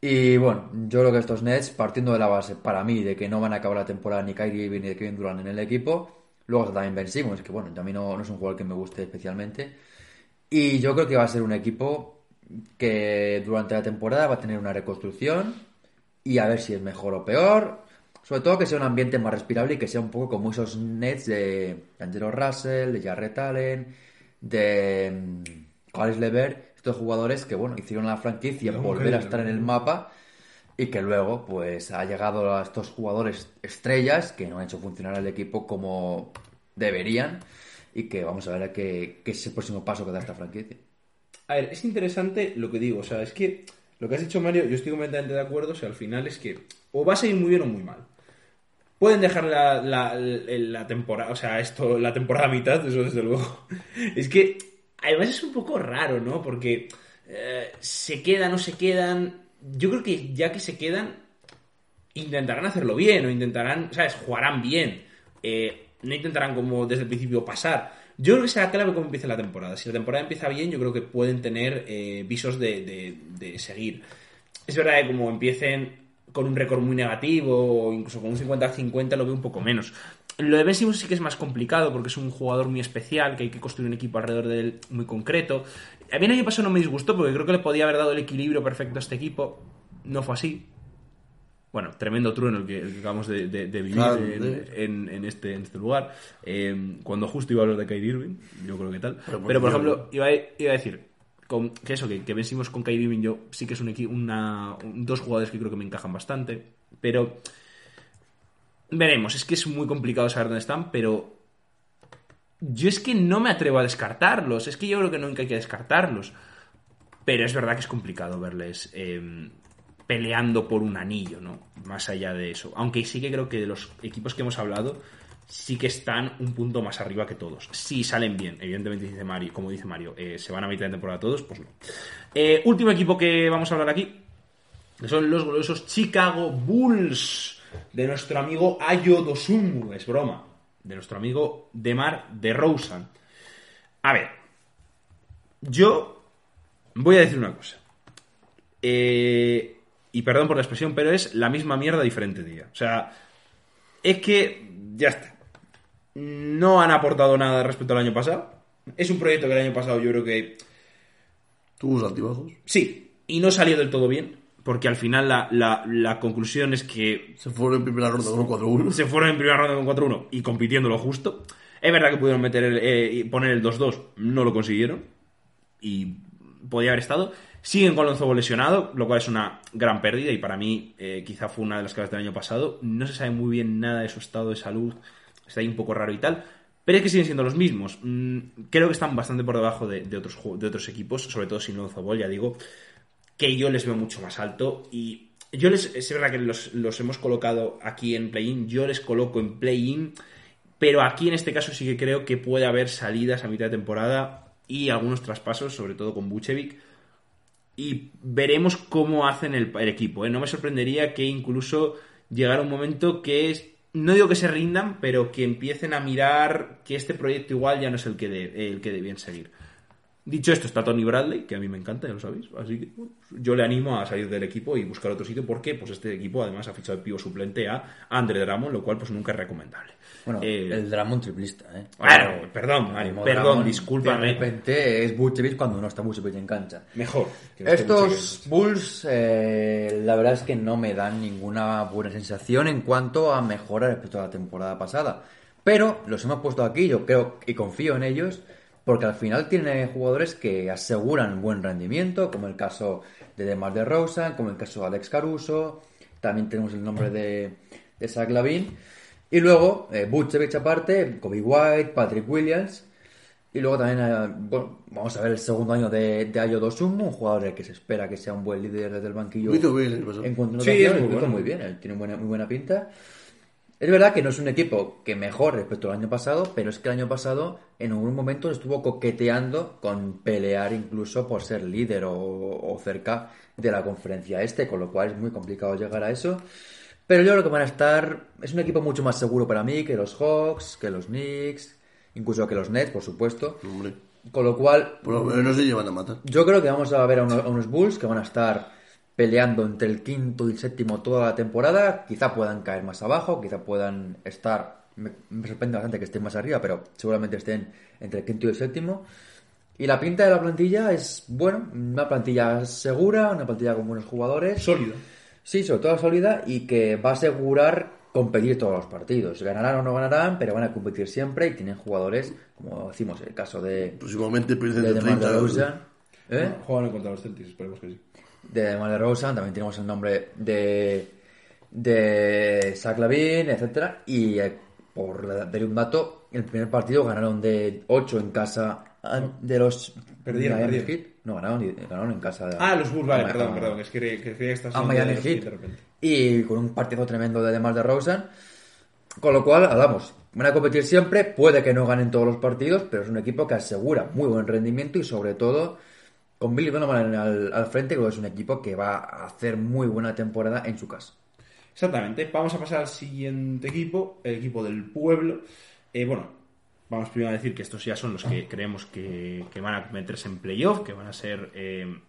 Y bueno, yo creo que estos Nets, partiendo de la base, para mí, de que no van a acabar la temporada ni Kyrie Irving ni Kevin Durant en el equipo, luego está también Ben Simmons, que bueno, también no, no es un jugador que me guste especialmente. Y yo creo que va a ser un equipo que durante la temporada va a tener una reconstrucción y a ver si es mejor o peor. Sobre todo que sea un ambiente más respirable y que sea un poco como esos Nets de Angelo Russell, de Jarrett Allen, de mm, Caris Levert, estos jugadores que bueno hicieron la franquicia No, volver a estar en el mapa y que luego pues ha llegado a estos jugadores estrellas que no han hecho funcionar al equipo como deberían y que vamos a ver a qué, qué es el próximo paso que da esta franquicia. A ver, es interesante lo que digo, o sea, es que lo que has dicho Mario, yo estoy completamente de acuerdo, o sea, al final es que o va a seguir muy bien o muy mal. Pueden dejar la, la, la temporada, o sea, esto, la temporada a mitad, eso desde luego. Es que, además es un poco raro, ¿no? Porque eh, se quedan o se quedan. Yo creo que ya que se quedan, intentarán hacerlo bien, o intentarán, ¿sabes? Jugarán bien. Eh, no intentarán como desde el principio pasar. Yo creo que será clave cómo empiece la temporada. Si la temporada empieza bien, yo creo que pueden tener eh, visos de, de- de seguir. Es verdad que como empiecen con un récord muy negativo o incluso con un 50-50 lo veo un poco menos. Lo de Ben Simmons sí que es más complicado porque es un jugador muy especial, que hay que construir un equipo alrededor de él muy concreto. A mí el año pasado no me disgustó porque creo que le podía haber dado el equilibrio perfecto a este equipo. no fue así. Bueno, tremendo trueno el que, el que acabamos de, de- de vivir Grande. en, en- en este, en este lugar. Eh, cuando justo iba a hablar de Kyrie Irving, yo creo que tal. Pero Pero, por ejemplo, iba a, iba a decir con, que eso, que, que Ben Simmons con Kyrie Irving, yo sí que es un una, un- dos jugadores que creo que me encajan bastante. Pero veremos, es que es muy complicado saber dónde están, pero yo es que no me atrevo a descartarlos. Es que yo creo que nunca hay que descartarlos. Pero es verdad que es complicado verles eh, peleando por un anillo, ¿no? Más allá de eso. Aunque sí que creo que de los equipos que hemos hablado, sí que están un punto más arriba que todos. Si salen bien, evidentemente dice Mario, como dice Mario, eh, se van a mitad de temporada todos, pues no. Eh, último equipo que vamos a hablar aquí, son los gloriosos Chicago Bulls, de nuestro amigo Ayo Dosunmu, es broma, de nuestro amigo Demar de Rosen. A ver, yo voy a decir una cosa. Eh, y perdón por la expresión, pero es la misma mierda, diferente día. O sea, es que ya está. No han aportado nada respecto al año pasado. Es un proyecto que el año pasado yo creo que Tuvo sus altibajos. sí, y no salió del todo bien, porque al final la, la- la conclusión es que Se fueron en primera ronda con un 4-1. se fueron en primera ronda con 4-1 y compitiendo lo justo. Es verdad que pudieron meter el, eh, poner el 2-2, no lo consiguieron. Y podía haber estado. Siguen con Lonzo lesionado, lo cual es una gran pérdida y para mí eh, quizá fue una de las claves del año pasado. No se sabe muy bien nada de su estado de salud, está ahí un poco raro y tal. Pero es que siguen siendo los mismos. Mm, creo que están bastante por debajo de, otros, de otros equipos, sobre todo sin Lonzo Ball, ya digo que yo les veo mucho más alto y yo les es verdad que los, los hemos colocado aquí en play-in, yo les coloco en play-in, pero aquí en este caso sí que creo que puede haber salidas a mitad de temporada y algunos traspasos, sobre todo con Bucevic, y veremos cómo hacen el, equipo. ¿eh? No me sorprendería que incluso llegara un momento que no digo que se rindan, pero que empiecen a mirar que este proyecto igual ya no es el que, de- el que debían seguir. Dicho esto, está Tony Bradley, que a mí me encanta, ya lo sabéis. Así que bueno, yo le animo a salir del equipo y buscar otro sitio porque pues este equipo además ha fichado de pivo suplente a Andre Drummond, lo cual pues nunca es recomendable. Bueno, Eh, el Dramon triplista, ¿eh? Claro, perdón, Mario, perdón, Drummond, discúlpame. De repente es Vucevic cuando no está Vucevic en cancha. Mejor. no Estos Bulls, eh, la verdad es que no me dan ninguna buena sensación en cuanto a mejora respecto a la temporada pasada. Pero los hemos puesto aquí, yo creo y confío en ellos, porque al final tiene jugadores que aseguran buen rendimiento, como el caso de DeMar DeRozan, como el caso de Alex Caruso, también tenemos el nombre de, de Zach Lavin. Y luego, eh, Vucevic aparte, Kobe White, Patrick Williams. Y luego también, eh, bueno, vamos a ver el segundo año de, de Ayo Dosunmu, un jugador que se espera que sea un buen líder desde el banquillo. Lo hizo bien. En cuanto a Sí, anotación, es muy bueno. muy bien, él tiene buena, muy buena pinta. Es verdad que no es un equipo que mejor respecto al año pasado, pero es que el año pasado en algún momento estuvo coqueteando con pelear incluso por ser líder o, o cerca de la conferencia este, con lo cual es muy complicado llegar a eso. Pero yo creo que van a estar. Es un equipo mucho más seguro para mí que los Hawks, que los Knicks, incluso que los Nets, por supuesto. Hombre, Con lo cual, por lo menos no se llevan a matar. yo creo que vamos a ver a unos, a unos Bulls que van a estar peleando entre el quinto y el séptimo toda la temporada. Quizá puedan caer más abajo, quizá puedan estar. Me, me sorprende bastante que estén más arriba, pero seguramente estén entre el quinto y el séptimo. Y la pinta de la plantilla es, bueno, una plantilla segura, una plantilla con buenos jugadores. Sólido. Sí, sobre todo sólida y que va a asegurar competir todos los partidos. Ganarán o no ganarán, pero van a competir siempre y tienen jugadores, como decimos, el caso de, Próximamente pierden de de DeMar 30. DeRozan. ¿Eh? Juegan contra los Celtics, esperemos que sí. De DeMar DeRozan, también tenemos el nombre de de Zach Lavin, etcétera, y eh, por dar un dato, el primer partido ganaron de 8 en casa de los Perdieron, Miami perdieron. Heat. No, ganaron, ganaron en casa de, Ah, los Bulls, vale, perdón, perdón, es que creía que, estás a Miami de Heat de repente. y con un partido tremendo de DeMar DeRozan, con lo cual, hablamos, van a competir siempre, puede que no ganen todos los partidos, pero es un equipo que asegura muy buen rendimiento y sobre todo con Billy Donovan al, al frente, que es un equipo que va a hacer muy buena temporada en su casa. Exactamente. Vamos a pasar al siguiente equipo, el equipo del pueblo. Eh, bueno, vamos primero a decir que estos ya son los que creemos que, que van a meterse en playoff, que van a ser... eh,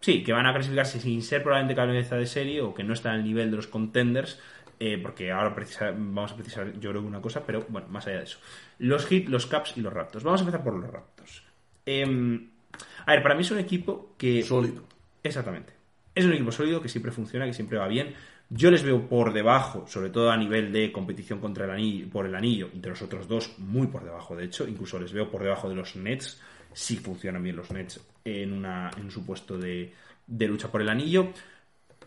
sí, que van a clasificarse sin ser probablemente cabeza de serie o que no están al nivel de los contenders, eh, porque ahora vamos a precisar yo creo una cosa, pero bueno, más allá de eso. Los Heat, los Caps y los Raptors. Vamos a empezar por los Raptors. Em, a ver, para mí es un equipo que... Sólido. Exactamente. es un equipo sólido que siempre funciona, que siempre va bien. Yo les veo por debajo, sobre todo a nivel de competición contra el anillo, por el anillo, entre los otros dos, muy por debajo, de hecho. Incluso les veo por debajo de los Nets, si funcionan bien los Nets en, una, en su puesto de, de lucha por el anillo.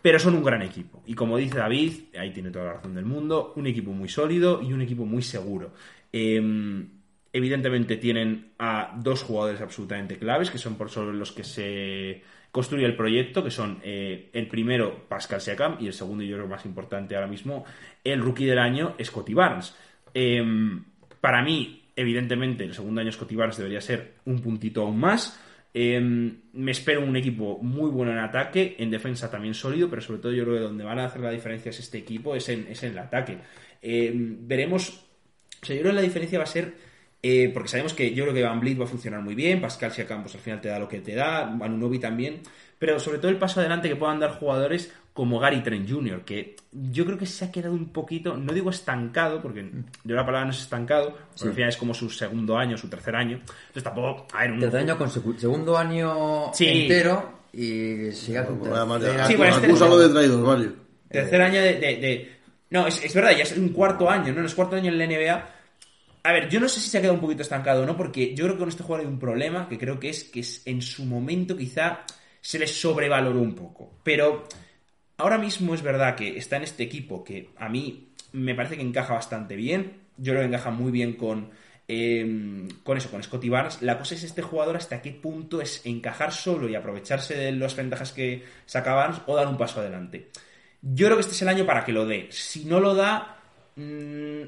Pero son un gran equipo. Y como dice David, ahí tiene toda la razón del mundo, un equipo muy sólido y un equipo muy seguro. Em, evidentemente tienen a dos jugadores absolutamente claves, que son por sobre los que se construye el proyecto, que son eh, el primero Pascal Siakam y el segundo, y yo creo más importante ahora mismo, el rookie del año, Scotty Barnes. Em, para mí, evidentemente, el segundo año Scotty Barnes debería ser un puntito aún más. Em, me espero un equipo muy bueno en ataque, en defensa también sólido, pero sobre todo yo creo que donde van a hacer la diferencia es este equipo, es en, es en el ataque. Em, veremos, o sea, yo creo que la diferencia va a ser, eh, porque sabemos que yo creo que Van Vliet va a funcionar muy bien, Pascal Siakam pues al final te da lo que te da, Manunovi también, pero sobre todo el paso adelante que puedan dar jugadores como Gary Trent Jr., que yo creo que se ha quedado un poquito, no digo estancado, porque yo la palabra no es estancado, porque al final es como su segundo año, su tercer año. Entonces tampoco, a ver, un... Tercer año consecu- segundo año Sí. entero y siga con Sí, bueno, este- de traidor, Mario. Tercer año de, de- de- No, es, es verdad, ya es un cuarto año, ¿no? No es cuarto año en la NBA. A ver, yo no sé si se ha quedado un poquito estancado o no, porque yo creo que con este jugador hay un problema, que creo que es que es, en su momento quizá se le sobrevaloró un poco. Pero ahora mismo es verdad que está en este equipo que a mí me parece que encaja bastante bien. Yo creo que encaja muy bien con, eh, con eso, con Scotty Barnes. La cosa es este jugador hasta qué punto es encajar solo y aprovecharse de las ventajas que saca Barnes o dar un paso adelante. Yo creo que este es el año para que lo dé. Si no lo da, mm,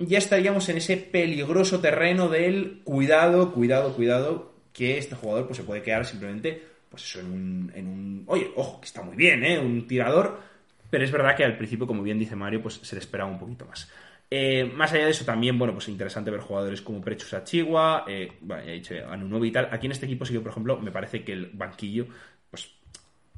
ya estaríamos en ese peligroso terreno del cuidado, cuidado, cuidado, que este jugador pues, se puede quedar simplemente, pues eso, en un, en un... Oye, ojo, que está muy bien, ¿eh? Un tirador, pero es verdad que al principio, como bien dice Mario, pues se le esperaba un poquito más. Eh, más allá de eso, también, bueno, pues interesante ver jugadores como Prechus Achigua, eh, bueno, ya he dicho Anunobi y tal. Aquí en este equipo sí por ejemplo, me parece que el banquillo,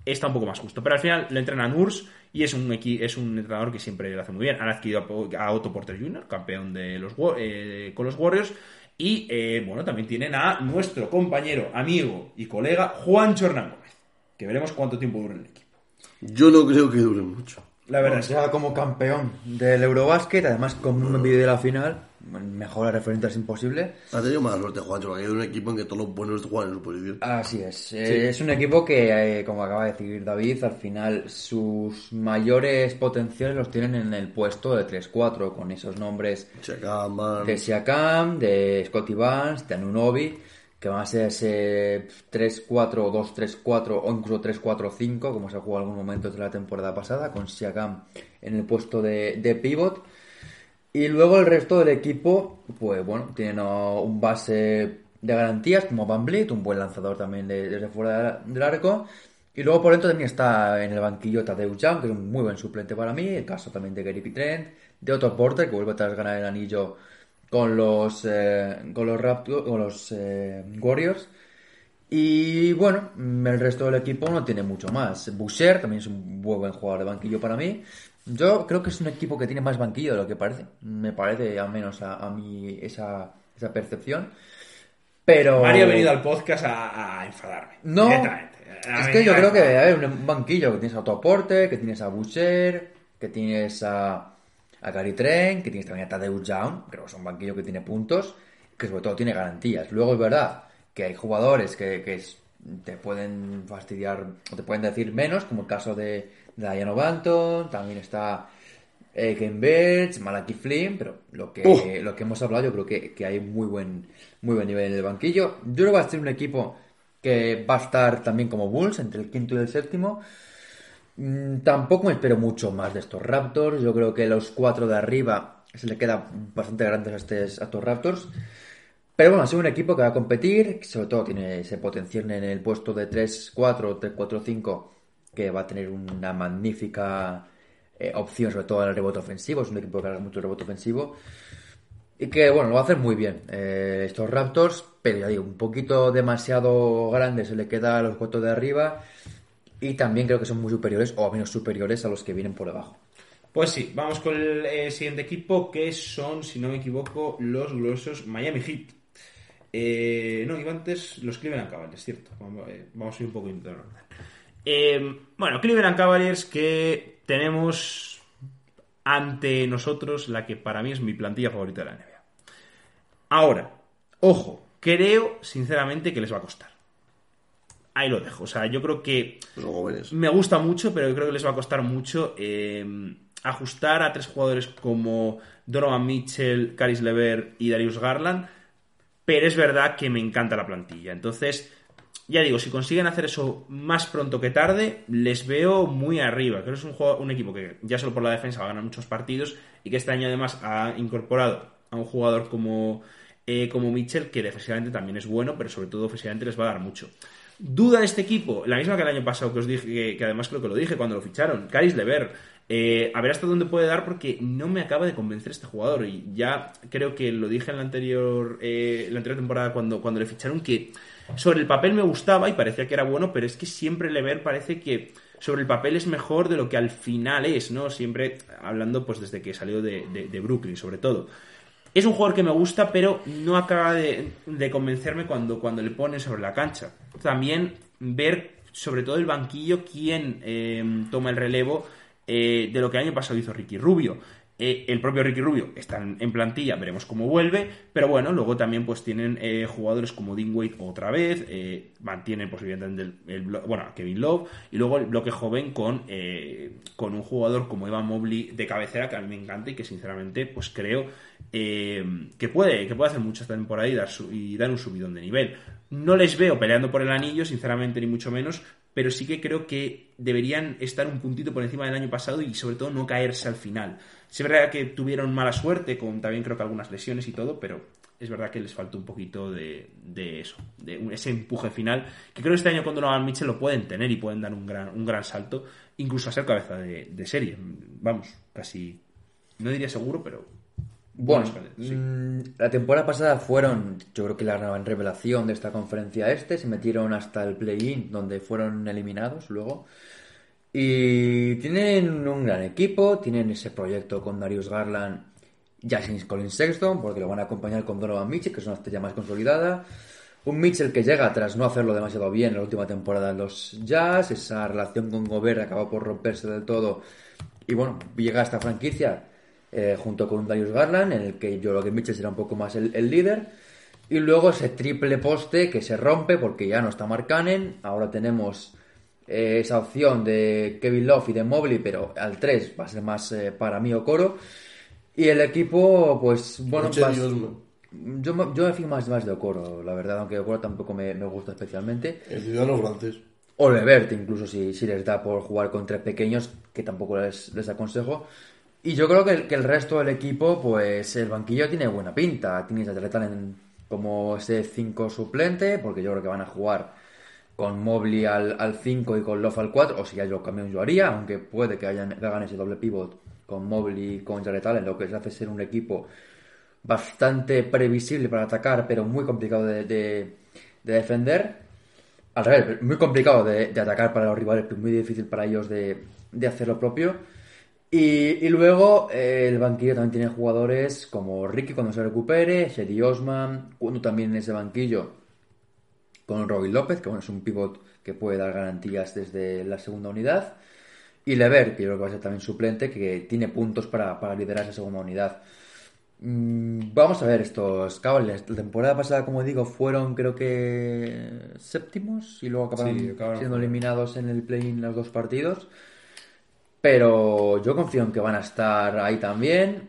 está un poco más justo. Pero al final le entrena a Nurs y es un, equi- es un entrenador que siempre lo hace muy bien. Han adquirido a Otto Porter Jr., campeón de los, eh, con los Warriors. Y eh, bueno, también tienen a nuestro compañero, amigo y colega Juan Hernán Gómez. Que veremos cuánto tiempo dura en el equipo. Yo no creo que dure mucho. La verdad O es sea, como campeón del Eurobásquet, además con un vídeo de la final, mejor referente es imposible. Ha tenido mala suerte, Juancho, porque hay un equipo en que todos los buenos juegan en su posición. Así es. Eh, es un equipo que, eh, como acaba de decir David, al final sus mayores potenciales los tienen en el puesto de 3-4, con esos nombres de Siakam, de Scotty Barnes, de Anunobi, que van a ser ese 3-4 o 2-3-4 o incluso 3-4-5, como se ha jugado en algún momento de la temporada pasada, con Siakam en el puesto de, de pivot. Y luego el resto del equipo, pues bueno, tienen oh, un base de garantías como Van un buen lanzador también de- desde fuera del arco. Y luego por dentro también está en el banquillo Tadeusz Young, que es un muy buen suplente para mí. El caso también de Gary Trent, de Otto Porter, que vuelve a ganar el anillo con los, eh, con los, con los eh, Warriors. Y bueno, el resto del equipo no tiene mucho más. Boucher también es un muy buen jugador de banquillo para mí. Yo creo que es un equipo que tiene más banquillo de lo que parece. Me parece al menos a, a mí esa, esa percepción. Pero... Mario ha venido al podcast a, a enfadarme. No, es que yo creo que, a ver, un banquillo que tienes a Autoporte, que tienes a Boucher, que tienes a, a Gary Trent, que tienes también a Tadeusz Young, creo que es un banquillo que tiene puntos, que sobre todo tiene garantías. Luego es verdad que hay jugadores que, que te pueden fastidiar o te pueden decir menos, como el caso de Diana Banton, también está eh, Ken Birch, Malaki Flynn, pero lo que, lo que hemos hablado yo creo que, que hay muy buen, muy buen nivel en el banquillo. Yo creo que va a ser un equipo que va a estar también como Bulls, entre el quinto y el séptimo. Mm, Tampoco me espero mucho más de estos Raptors. Yo creo que los cuatro de arriba se le queda bastante grandes a, estes- a estos Raptors. Pero bueno, ha sido un equipo que va a competir, que sobre todo tiene ese potencial en el puesto de 3-4, 3-4-5, que va a tener una magnífica eh, opción, sobre todo el rebote ofensivo. Es un equipo que haga mucho rebote ofensivo. Y que, bueno, lo va a hacer muy bien eh, estos Raptors, pero ya digo, un poquito demasiado grande se le queda a los cuatro de arriba. Y también creo que son muy superiores, o al menos superiores a los que vienen por debajo. Pues sí, vamos con el eh, siguiente equipo, que son, si no me equivoco, los gloriosos Miami Heat. Eh, no, iba antes los Cleveland Cavaliers, cierto. Vamos, a ir un poco orden. Eh, bueno, Cleveland Cavaliers que tenemos ante nosotros la que para mí es mi plantilla favorita de la NBA. Ahora, ojo, creo sinceramente que les va a costar. Ahí lo dejo. O sea, yo creo que me gusta mucho, pero yo creo que les va a costar mucho eh, ajustar a tres jugadores como Donovan Mitchell, Caris Lever y Darius Garland. Pero es verdad que me encanta la plantilla. Entonces, ya digo, si consiguen hacer eso más pronto que tarde, les veo muy arriba. Creo que es un, juego- un equipo que ya solo por la defensa va a ganar muchos partidos y que este año además ha incorporado a un jugador como, eh, como Mitchell, que defensivamente también es bueno, pero sobre todo ofensivamente les va a dar mucho. Duda de este equipo, la misma que el año pasado que os dije, que, que además creo que lo dije cuando lo ficharon, Caris Lever. Eh, a ver hasta dónde puede dar porque no me acaba de convencer este jugador y ya creo que lo dije en la anterior, eh, la anterior temporada cuando, cuando le ficharon que sobre el papel me gustaba y parecía que era bueno, pero es que siempre Lever parece que sobre el papel es mejor de lo que al final es, ¿no? Siempre hablando pues desde que salió de, de- Brooklyn sobre todo. Es un jugador que me gusta, pero no acaba de, de convencerme cuando, cuando le ponen sobre la cancha. También ver, sobre todo el banquillo, quién eh, toma el relevo eh, de lo que el año pasado hizo Ricky Rubio. Eh, el propio Ricky Rubio está en, plantilla, veremos cómo vuelve, pero bueno, luego también pues tienen eh, jugadores como Wade otra vez, eh, mantienen pues el, el bueno, Kevin Love, y luego el bloque joven con, eh, con un jugador como Evan Mobley de cabecera que a mí me encanta y que sinceramente pues creo que, puede, que puede hacer mucho esta temporada y dar, su- y dar un subidón de nivel. No les veo peleando por el anillo, sinceramente, ni mucho menos, pero sí que creo que deberían estar un puntito por encima del año pasado y sobre todo no caerse al final. Sí Es verdad que tuvieron mala suerte, con también creo que algunas lesiones y todo, pero es verdad que les falta un poquito de, de eso, de un- ese empuje final, que creo que este año cuando lo hagan Mitchell lo pueden tener y pueden dar un gran, un gran salto, incluso a ser cabeza de, de serie. Vamos, casi, no diría seguro, pero... Bueno, sí. mm, la temporada pasada fueron, yo creo que la gran revelación de esta conferencia este, se metieron hasta el play-in, donde fueron eliminados luego. Y tienen un gran equipo, tienen ese proyecto con Darius Garland, Jason Collins Sexton, porque lo van a acompañar con Donovan Mitchell, que es una estrella más consolidada. Un Mitchell que llega tras no hacerlo demasiado bien en la última temporada en los Jazz, esa relación con Gobert acabó por romperse del todo. Y bueno, llega esta franquicia eh, junto con Darius Garland, en el que yo creo que Mitchell será un poco más el, líder. Y luego ese triple poste que se rompe porque ya no está Mark Cannon. Ahora tenemos eh, esa opción de Kevin Love y de Mobley, pero al 3 va a ser más eh, para mí o Coro. Y el equipo, pues bueno, yo, yo me fijo más, más de Okoro, la verdad, aunque Okoro tampoco me, me gusta especialmente. El ciudadano francés. O Levert, incluso si, si les da por jugar con tres pequeños, que tampoco les, les aconsejo. Y yo creo que el, que el resto del equipo, pues el banquillo tiene buena pinta. Tienes a Talent como ese 5 suplente, porque yo creo que van a jugar con Mobley al, al 5 y con Love al 4, o si ya lo cambian yo haría, aunque puede que, hayan, que hagan ese doble pivot con Mobley y con Jared lo que les hace ser un equipo bastante previsible para atacar, pero muy complicado de, de- de defender. Al revés, muy complicado de, atacar para los rivales, pero muy difícil para ellos de, hacer lo propio. Y, luego eh, el banquillo también tiene jugadores como Ricky cuando se recupere, Shetty Osman, cuando también en ese banquillo con Robin López, que bueno, es un pivot que puede dar garantías desde la segunda unidad. Y Lever, que yo creo que va a ser también suplente, que tiene puntos para, para liderar esa segunda unidad. Mm, Vamos a ver estos Cavaliers. La temporada pasada, como digo, fueron creo que séptimos y luego acabaron, Sí, siendo eliminados en el play-in los dos partidos. Pero yo confío en que van a estar ahí también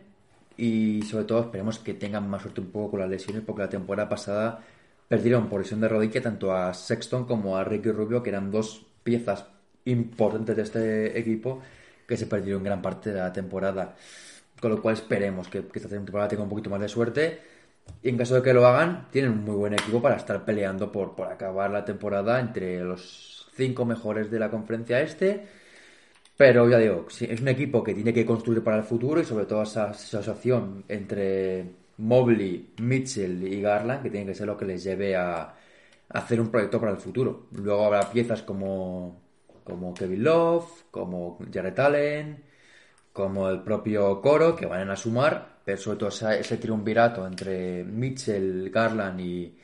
y sobre todo esperemos que tengan más suerte un poco con las lesiones porque la temporada pasada perdieron por lesión de rodilla tanto a Sexton como a Ricky Rubio que eran dos piezas importantes de este equipo que se perdieron gran parte de la temporada. Con lo cual esperemos que, esta temporada tenga un poquito más de suerte. Y en caso de que lo hagan, tienen un muy buen equipo para estar peleando por, por acabar la temporada entre los cinco mejores de la conferencia este. Pero ya digo, es un equipo que tiene que construir para el futuro y sobre todo esa asociación entre Mobley, Mitchell y Garland, que tiene que ser lo que les lleve a, hacer un proyecto para el futuro. Luego habrá piezas como, como Kevin Love, como Jared Allen, como el propio Coro, que van a sumar, pero sobre todo ese triunvirato entre Mitchell, Garland y,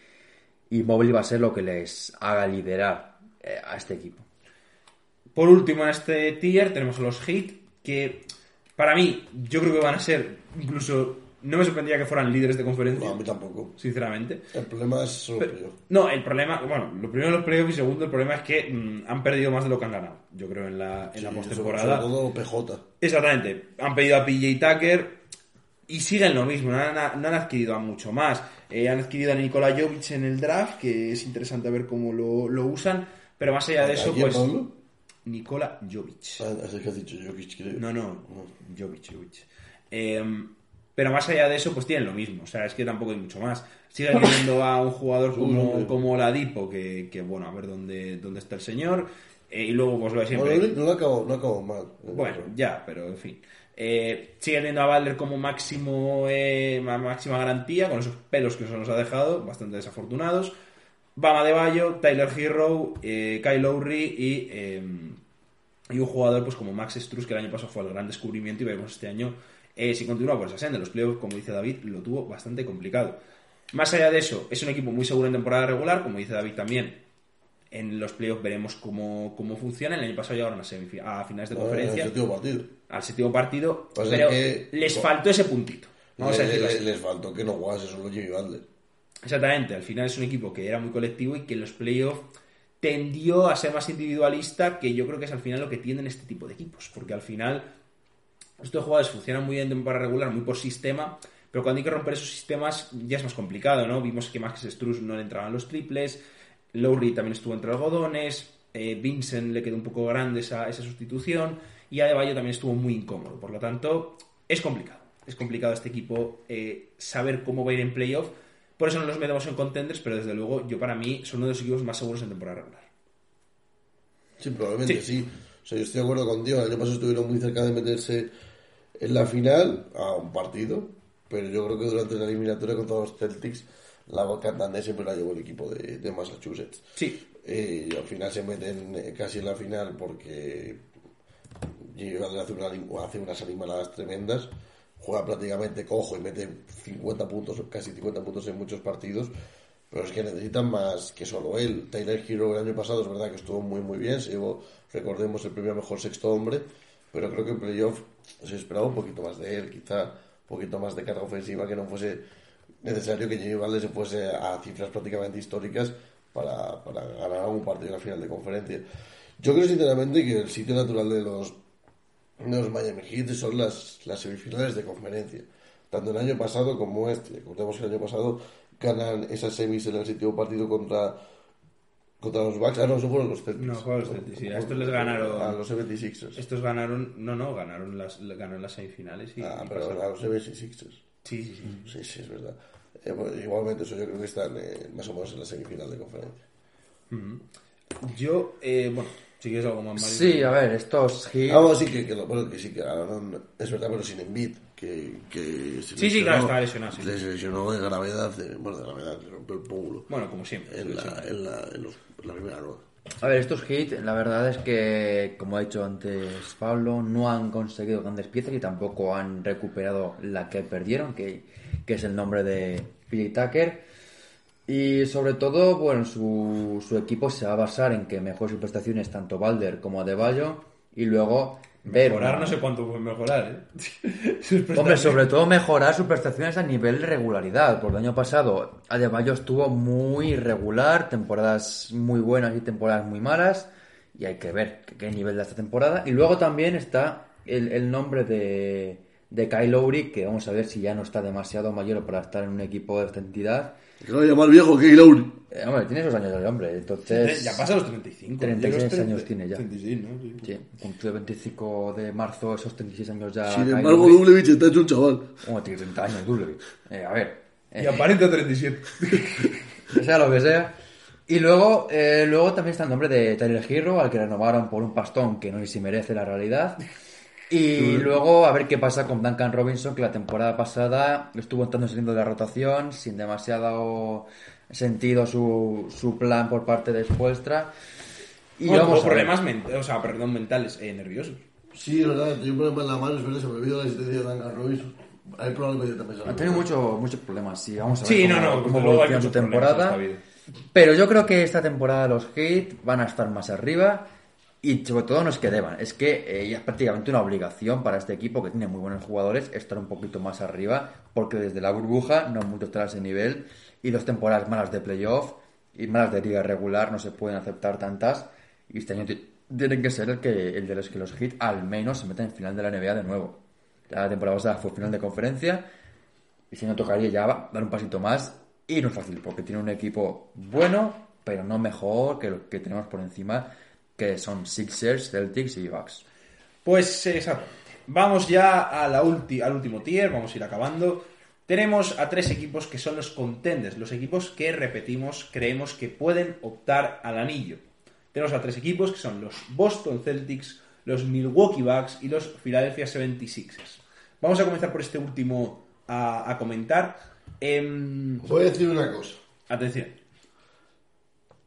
y Mobley va a ser lo que les haga liderar eh, a este equipo. Por último, en este tier tenemos a los Heat, que para mí, yo creo que van a ser incluso. No me sorprendería que fueran líderes de conferencia, No, a mí tampoco. sinceramente. El problema es solo Pero- playoff. no, el problema, bueno, lo primero los playoffs y segundo el problema es que mm, han perdido más de lo que han ganado, yo creo, en la, en la postemporada. Sobre todo PJ. Exactamente. Han pedido a PJ Tucker y siguen lo mismo. No han, no han adquirido a mucho más. Eh, han adquirido a Nikola Jovic en el draft, que es interesante ver cómo lo, lo usan. Pero más allá de eso, ¿A quién, pues. Pablo? Nikola Jovic. Ah, que has dicho Jokic, creo. No, no. Jovic, Jovic. Eh, pero más allá de eso, pues tienen lo mismo. O sea, es que tampoco hay mucho más. Siguen viendo a un jugador como, como Ladipo, que, que, bueno, a ver dónde, dónde está el señor. Eh, y luego, pues lo de siempre. Bueno, no lo acabó, no acabó mal. Bueno, ya, pero en fin. Eh, sigue teniendo a Butler como máximo eh, ma- máxima garantía, con esos pelos que se nos ha dejado, bastante desafortunados. Bama de Bayo, Tyler Hero, eh, Kyle Lowry y, eh, y un jugador pues como Max Struz, que el año pasado fue el gran descubrimiento y veremos este año eh, si continúa por esa senda. Los playoffs, como dice David, lo tuvo bastante complicado. Más allá de eso, es un equipo muy seguro en temporada regular, como dice David también. En los playoffs veremos cómo, cómo funciona. El año pasado llegaron a, a finales de No, en conferencia el séptimo partido. al séptimo partido, Pasa pero que- les faltó ese puntito. Vamos Le- le- les faltó que no jugase solo Jimmy Butler. Exactamente, al final es un equipo que era muy colectivo y que en los playoffs tendió a ser más individualista, que yo creo que es al final lo que tienen este tipo de equipos, porque al final estos jugadores funcionan muy bien en temporada regular, muy por sistema, pero cuando hay que romper esos sistemas ya es más complicado, ¿no? Vimos que Max Struz no le entraban los triples, Lowry también estuvo entre algodones, eh, Vincent le quedó un poco grande esa, esa sustitución, y Adebayo también estuvo muy incómodo, por lo tanto es complicado, es complicado este equipo eh, saber cómo va a ir en playoff, por eso no los metemos en contenders, pero desde luego yo para mí son uno de los equipos más seguros en temporada regular. Sí, probablemente Sí. sí. O sea, yo estoy de acuerdo contigo. El año pasado estuvieron muy cerca de meterse en la final a un partido, pero yo creo que durante la eliminatoria contra los Celtics, la cantante siempre la llevó el equipo de, de Massachusetts. Sí, Eh, y al final se meten eh, casi en la final porque hace, una, hace unas animaladas tremendas, juega prácticamente cojo y mete 50 puntos, casi 50 puntos en muchos partidos, pero es que necesitan más que solo él. Tyler Hero el año pasado es verdad que estuvo muy muy bien, se llevó, recordemos, el premio mejor sexto hombre, pero creo que en playoff se esperaba un poquito más de él, quizá un poquito más de carga ofensiva, que no fuese necesario que Jimmy Butler se fuese a cifras prácticamente históricas para, para ganar algún partido en la final de conferencia. Yo creo sinceramente que el sitio natural de los, de los Miami Heat son las, las semifinales de conferencia. Tanto el año pasado como este. Recordemos que el año pasado ganan esas semis en el séptimo partido contra, contra los Bucks. Ah, no, eso fueron los Celtics. No, fueron los Celtics, sí. A estos les ganaron- A los 76ers. estos ganaron, no, no, ganaron las, ganaron las semifinales y, Ah, y pero pasaron. a los 76ers. Sí, sí, sí. Sí, sí, es verdad. Eh, bueno, igualmente, eso yo creo que están eh, más o menos en la semifinal de conferencia. Yo, eh, bueno, si quieres algo más, Mario. Sí, a ver, estos. Ah, bueno, sí, que, que, lo- bueno, que sí, que ganaron, es verdad, pero sin Embiid, que, que se Sí, sí, claro, estaba lesionado, sí. Se lesionó de gravedad, de- bueno, de gravedad, le rompió el pómulo Bueno, como siempre. en la, en la, en los- en la primera rueda. A ver, estos hits, la verdad es que, como ha dicho antes Pablo, no han conseguido grandes piezas y tampoco han recuperado la que perdieron, que, que es el nombre de Billy Tucker. Y sobre todo, bueno, su, su equipo se va a basar en que mejore sus prestaciones tanto Balder como Adebayo y luego ver... Mejorar no sé cuánto puede mejorar, ¿eh? Hombre, sobre todo mejorar sus prestaciones a nivel de regularidad. Porque el año pasado Adebayo estuvo muy irregular, temporadas muy buenas y temporadas muy malas. Y hay que ver qué, qué nivel da esta temporada. Y luego también está el, el nombre de, de Kyle Lowry, que vamos a ver si ya no está demasiado mayor para estar en un equipo de esta entidad. Que no llama el viejo Key Lowry. Eh, hombre, tiene esos años el hombre, entonces... Ya pasa los 35. 36 Yo los 30 años tiene ya. 36, ¿no? Sí. Sí, cumplió el 25 de marzo, esos 36 años ya. Sin embargo. Dublevich está hecho un chaval. Como tiene 30 años, Dublevich. Eh, a ver. eh, Y aparenta 37. que sea lo que sea. Y luego, eh, luego también está el nombre de Tyler Hero, al que renovaron por un pastón que no sé si merece la realidad. Y luego a ver qué pasa con Duncan Robinson, que la temporada pasada estuvo entrando y saliendo de la rotación, sin demasiado sentido su, su plan por parte de Spoelstra. Y Bueno, vamos problemas o sea, perdón, mentales, eh, nerviosos. Sí, es verdad, tenía un problema en la mano, es verdad, se me olvidó la existencia de Duncan Robinson. Hay se Ha tenido mucho- muchos problemas, sí. Vamos a ver Sí, cómo, no, no, cómo evoluciona su problemas temporada. Pero yo creo que esta temporada los Heat van a estar más arriba Y sobre todo no es que deban, es que eh, es prácticamente una obligación para este equipo que tiene muy buenos jugadores estar un poquito más arriba, porque desde la burbuja no mucho estar a ese nivel y dos temporadas malas de playoff y malas de liga regular no se pueden aceptar tantas y este año ti- tienen que ser el que el de los que los hit al menos se metan en final de la NBA de nuevo. La temporada pasada fue final de conferencia y si no tocaría ya va- dar un pasito más y no es fácil porque tiene un equipo bueno, pero no mejor que lo que tenemos por encima, que son Sixers, Celtics y Bucks. Pues eh, exactamente. Vamos ya a la ulti- al último tier, vamos a ir acabando. Tenemos a tres equipos que son los contenders, los equipos que repetimos, creemos que pueden optar al anillo. Tenemos a tres equipos que son los Boston Celtics, los Milwaukee Bucks y los Philadelphia 76ers. Vamos a comenzar por este último a, a comentar. Em, Voy a decir una cosa. atención.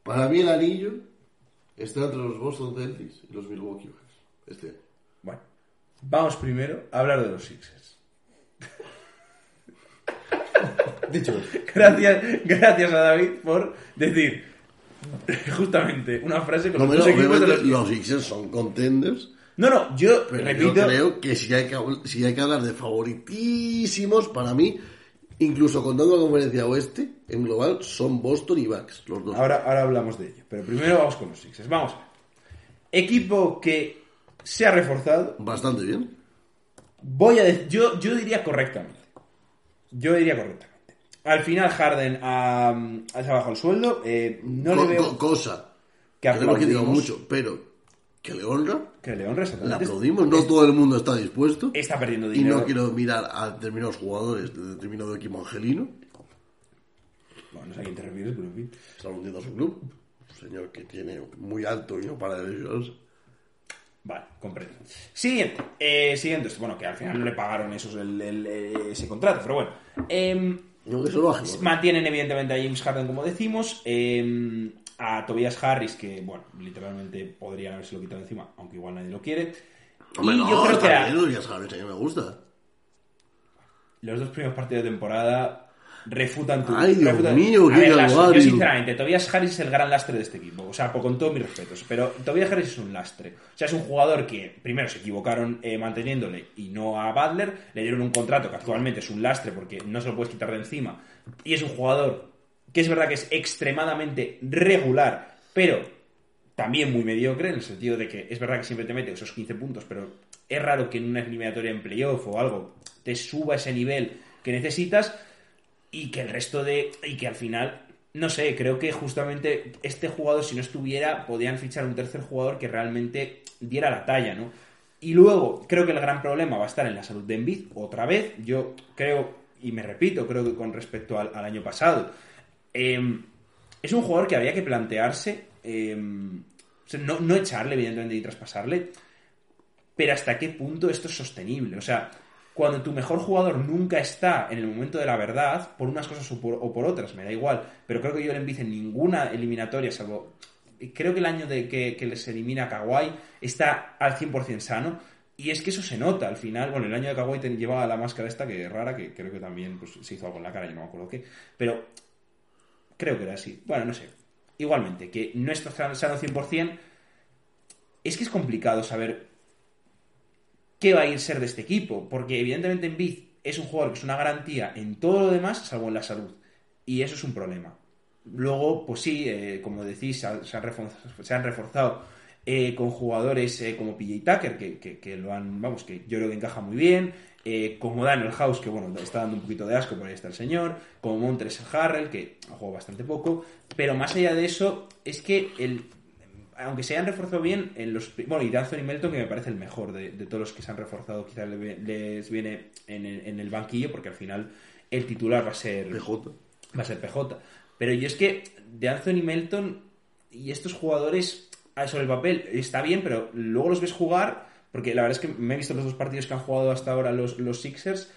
Para mí el anillo está entre los Boston Celtics y los Milwaukee Bucks. Este año. Bueno, vamos primero a hablar de los Sixers. Dicho esto, Gracias, gracias a David por decir justamente una frase con No, los de los... los Sixers son contenders, No, no, yo pero repito... yo creo que si hay que, si hay que hablar de favoritísimos, para mí, incluso contando la conferencia oeste, en global, son Boston y Bucks, los dos. Ahora, ahora hablamos de ello, pero primero vamos con los Sixers. Vamos. Equipo que se ha reforzado. Bastante bien. Voy a decir, yo, yo diría correctamente. Yo diría correctamente. Al final Harden ha, ha se ha bajado el sueldo. eh, no Co- le veo co- cosa que que que digo mucho, pero que le honra, que le exactamente, aplaudimos, no todo el mundo está dispuesto. está perdiendo Y dinero. no quiero mirar a determinados jugadores de determinado equipo angelino, Bueno, no sé a quién te refieres, pero en fin. está hundiendo a su club. Un señor que tiene muy alto y no para de lesionarse. Vale, comprendo. Siguiente. Eh, siguiente. Bueno, que al final no le pagaron esos, el- el- eh, ese contrato, pero bueno. No, eso lógico. mantienen evidentemente a James Harden, como decimos. em, a Tobias Harris, que, bueno, literalmente podrían haberse lo quitado encima, aunque igual nadie lo quiere. Hombre, y no, yo creo que está a- bien, ya sabes, a mí me gusta. los dos primeros partidos de temporada refutan tu. Ay, Dios refutan- mío, qué ver. Yo, sinceramente, Tobias Harris es el gran lastre de este equipo. O sea, con todos mis respetos. Pero Tobias Harris es un lastre. O sea, es un jugador que primero se equivocaron eh, manteniéndole y no a Butler. Le dieron un contrato que actualmente es un lastre porque no se lo puedes quitar de encima. Y es un jugador que es verdad que es extremadamente regular, pero también muy mediocre, en el sentido de que es verdad que siempre te mete esos 15 puntos, pero es raro que en una eliminatoria en playoff o algo te suba ese nivel que necesitas y que el resto de. y que al final. No sé, creo que justamente este jugador, si no estuviera, podían fichar un tercer jugador que realmente diera la talla, ¿no? Y luego, creo que el gran problema va a estar en la salud de Embiid, otra vez. Yo creo, y me repito, creo que con respecto al, al año pasado, eh, es un jugador que habría que plantearse, sea, no, no echarle, evidentemente, y traspasarle, pero hasta qué punto esto es sostenible. O sea, cuando tu mejor jugador nunca está en el momento de la verdad, por unas cosas o por, otras, me da igual, pero creo que yo le en ninguna eliminatoria, salvo. Creo que el año de que, que les elimina a Kawhi está al 100% sano. Y es que eso se nota al final. Bueno, el año de Kawhi llevaba la máscara esta que es rara, que creo que también pues, se hizo algo en la cara, yo no me acuerdo qué. Pero creo que era así. Bueno, no sé. Igualmente, que no está sano 100%, es que es complicado saber qué va a ir ser de este equipo, porque evidentemente Embiid es un jugador que es una garantía en todo lo demás, salvo en la salud, y eso es un problema. Luego, pues sí, eh, como decís, se han, reforzado, eh, con jugadores eh, como PJ Tucker, que lo han, vamos, que yo creo que encaja muy bien, eh, como Daniel House, que bueno, está dando un poquito de asco, por ahí está el señor, como Montres Harrell, que ha jugado bastante poco, pero más allá de eso, es que el, aunque se hayan reforzado bien, en los, bueno, y de Anthony Melton, que me parece el mejor de, de todos los que se han reforzado, quizás les viene en el, en el banquillo, porque al final el titular va a ser PJ. va a ser PJ. Pero yo es que de Anthony Melton y estos jugadores ah, sobre el papel está bien, pero luego los ves jugar, porque la verdad es que me he visto los dos partidos que han jugado hasta ahora los, los Sixers.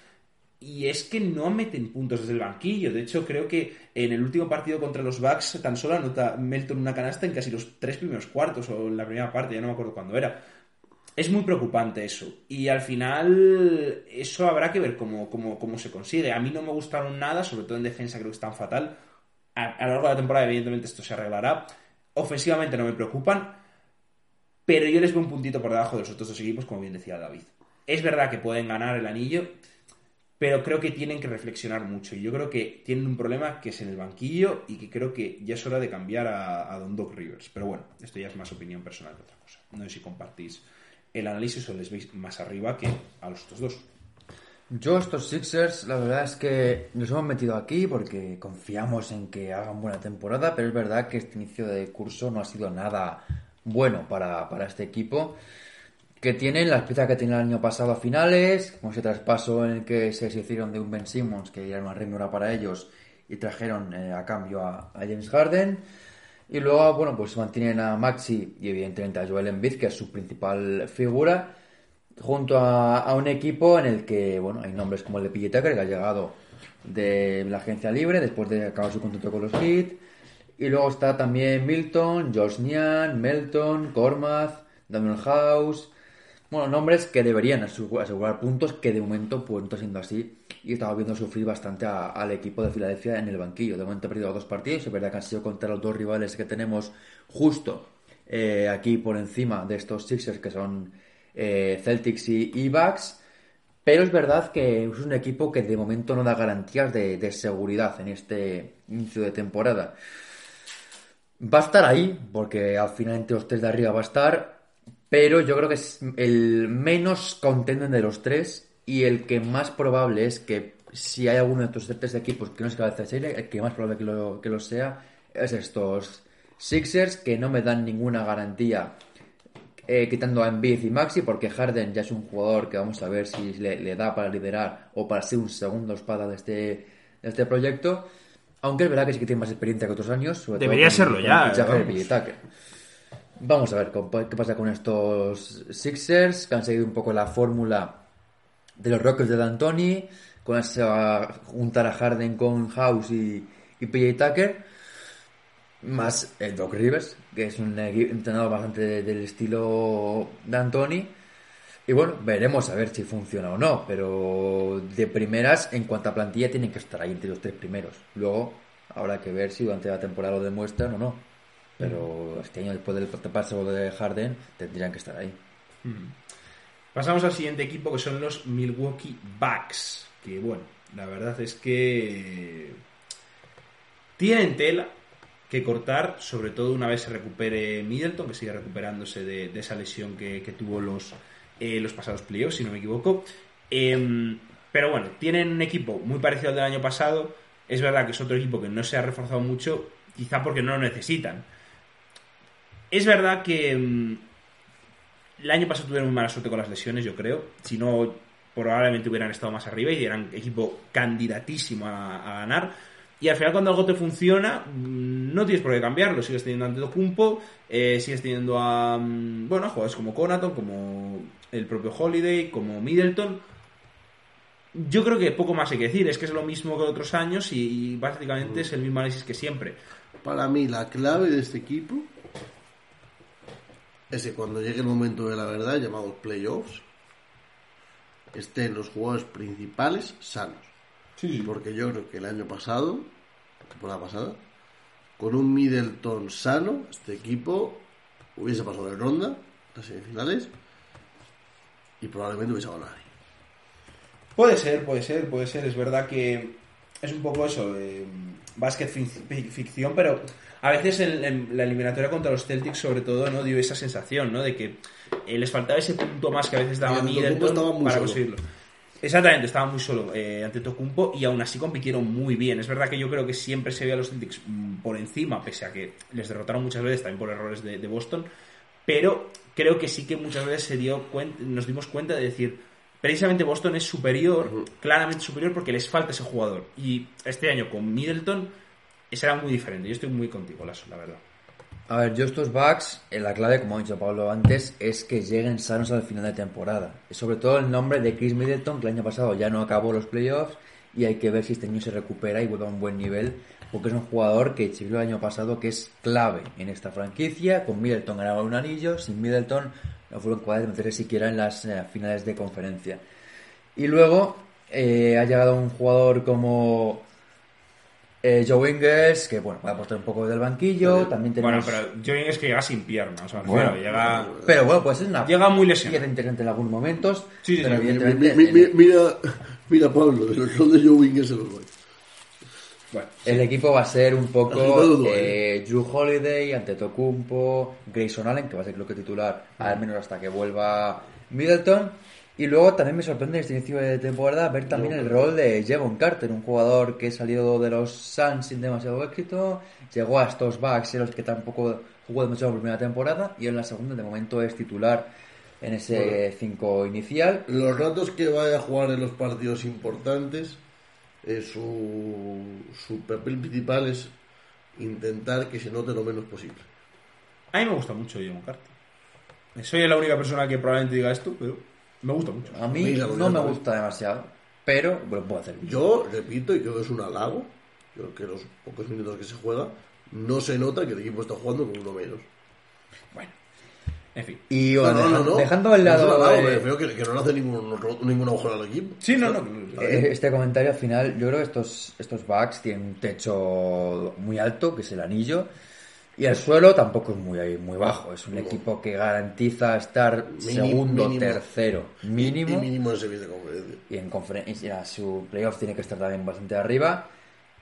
Y es que no meten puntos desde el banquillo. De hecho, creo que en el último partido contra los Bucks tan solo anota Melton una canasta en casi los tres primeros cuartos o en la primera parte, ya no me acuerdo cuándo era. Es muy preocupante eso. Y al final, eso habrá que ver cómo, cómo, cómo se consigue. A mí no me gustaron nada, sobre todo en defensa creo que están fatal. A, a lo largo de la temporada, evidentemente, esto se arreglará. Ofensivamente no me preocupan. Pero yo les veo un puntito por debajo de los otros dos equipos, como bien decía David. Es verdad que pueden ganar el anillo, pero creo que tienen que reflexionar mucho. Y yo creo que tienen un problema que es en el banquillo y que creo que ya es hora de cambiar a, a Don Doc Rivers. Pero bueno, esto ya es más opinión personal que otra cosa. No sé si compartís el análisis o les veis más arriba que a los otros dos. Yo estos Sixers, la verdad es que nos hemos metido aquí porque confiamos en que hagan buena temporada, pero es verdad que este inicio de curso no ha sido nada bueno para, para este equipo, que tienen las piezas que tenían el año pasado a finales, como ese traspaso en el que se hicieron de un Ben Simmons, que era una rémora para ellos, y trajeron eh, a cambio a, James Harden. Y luego, bueno, pues mantienen a Maxi y evidentemente a Joel Embiid, que es su principal figura junto a, a, un equipo en el que, bueno, hay nombres como el de PJ que ha llegado de la agencia libre después de acabar su contrato con los Heat. Y luego está también Milton, Josh Nian, Melton, Cormath, Daniel House. Bueno, nombres que deberían asegurar puntos, que de momento pues no está siendo así. Y estaba viendo sufrir bastante al equipo de Filadelfia en el banquillo. De momento ha perdido dos partidos. Es verdad que han sido contra los dos rivales que tenemos justo eh, aquí por encima de estos Sixers, que son eh, Celtics y, y Bucks. Pero es verdad que es un equipo que de momento no da garantías de, seguridad en este inicio de temporada. Va a estar ahí, porque al final entre los tres de arriba va a estar, pero yo creo que es el menos contenden de los tres y el que más probable es que si hay alguno de estos tres equipos que no es cabeza de serie, el que más probable que lo, que lo sea es estos Sixers que no me dan ninguna garantía eh, quitando a Embiid y Maxi, porque Harden ya es un jugador que vamos a ver si le, le, da para liderar o para ser un segundo espada de este, de este proyecto. Aunque es verdad que sí que tiene más experiencia que otros años. Debería con, serlo con ya. Vamos a ver qué pasa con estos Sixers, que han seguido un poco la fórmula de los Rockets de D'Antoni, con esa juntar a Harden con House y, y PJ Tucker más el Doc Rivers, que es un entrenador bastante de, del estilo de Antoni. Y bueno, veremos a ver si funciona o no, pero de primeras, en cuanto a plantilla, tienen que estar ahí entre los tres primeros. Luego, habrá que ver si durante la temporada lo demuestran o no. Pero este año, después del paso de Harden, tendrían que estar ahí. Pasamos al siguiente equipo, que son los Milwaukee Bucks. Que bueno, la verdad es que tienen tela, que cortar, sobre todo una vez se recupere Middleton, que sigue recuperándose de, de esa lesión que, que tuvo los, eh, los pasados playoffs, si no me equivoco. Eh, pero bueno, tienen un equipo muy parecido al del año pasado. Es verdad que es otro equipo que no se ha reforzado mucho, quizá porque no lo necesitan. Es verdad que um, el año pasado tuvieron muy mala suerte con las lesiones, yo creo. Si no, probablemente hubieran estado más arriba y eran equipo candidatísimo a, a ganar y al final cuando algo te funciona, no tienes por qué cambiarlo. Sigues teniendo a Antetokounmpo, eh, sigues teniendo a, bueno, jugadores como Conaton, como el propio Holiday, como Middleton. Yo creo que poco más hay que decir. Es que es lo mismo que otros años y, y básicamente es el mismo análisis que siempre. Para mí la clave de este equipo es que cuando llegue el momento de la verdad, llamados playoffs, estén los jugadores principales sanos. Sí. Porque yo creo que el año pasado, temporada pasada, con un Middleton sano, este equipo hubiese pasado de ronda, las semifinales, y probablemente hubiese ganado ahí. Puede ser, puede ser, puede ser. Es verdad que es un poco eso, eh, básquet ficción, pero a veces en, en, la eliminatoria contra los Celtics, sobre todo, no dio esa sensación, ¿no? De que eh, les faltaba ese punto más que a veces daba Middleton para solo. conseguirlo. Exactamente, estaba muy solo eh, ante Tocumpo y aún así compitieron muy bien. Es verdad que yo creo que siempre se ve a los Celtics mmm, por encima, pese a que les derrotaron muchas veces también por errores de, de Boston, pero creo que sí que muchas veces se dio cuenta, nos dimos cuenta de decir, precisamente Boston es superior, uh -huh. claramente superior porque les falta ese jugador. Y este año con Middleton será muy diferente. Yo estoy muy contigo, Lasso, la verdad. A ver, yo estos Bucks, en la clave, como ha dicho Pablo antes, es que lleguen sanos al final de temporada. Sobre todo el nombre de Chris Middleton, que el año pasado ya no acabó los playoffs, y hay que ver si este año se recupera y vuelve a un buen nivel, porque es un jugador que se vio el año pasado que es clave en esta franquicia. Con Middleton ganaba un anillo, sin Middleton no fueron capaces de meterse siquiera en las eh, finales de conferencia. Y luego eh, ha llegado un jugador como Eh, Joe Ingles, que bueno, va a apostar un poco del banquillo. También Bueno, tenemos. pero Joey es que llega sin piernas, o sea, Bueno. llega... Pero bueno, pues es una Llega muy lesionado. interesante en algunos momentos. Sí, sí, pero sí. Mi- evidentemente. mi- mi- el- mira, mira, Pablo, rol de Joe Wingers se los doy. Bueno, El equipo va a ser un poco Agitado todo, eh, Drew Holiday, Antetokounmpo, Grayson Allen, que va a ser creo que titular, al menos hasta que vuelva Middleton. Y luego también me sorprende este inicio de temporada ver también el rol de Jevon Carter, un jugador que salió de los Suns sin demasiado éxito, llegó a estos Bucks en los que tampoco jugó demasiado en la primera temporada y en la segunda de momento es titular en ese 5 inicial. Los ratos que vaya a jugar en los partidos importantes, eh, su, su papel principal es intentar que se note lo menos posible. a mí me gusta mucho Jevon Carter. Soy la única persona que probablemente diga esto, pero me gusta mucho. A mí no me gusta demasiado, pero bueno, puedo hacer bien. Yo repito, y creo que es un halago, creo que los pocos minutos que se juega, no se nota que el equipo está jugando con uno menos. Bueno, en fin. Y No, bueno, no, no, no. dejando al No un lado eh, refiero que, que no le hace ningún, ningún agujero al equipo. Sí, no, no. eh, este comentario al final, yo creo que estos, estos Bucks tienen un techo muy alto, que es el anillo, y el suelo tampoco es muy, muy bajo. Es un No. equipo que garantiza estar segundo, mínimo. tercero, mínimo. Y mínimo en series de conferencia. y en conferencia su playoff tiene que estar también bastante arriba.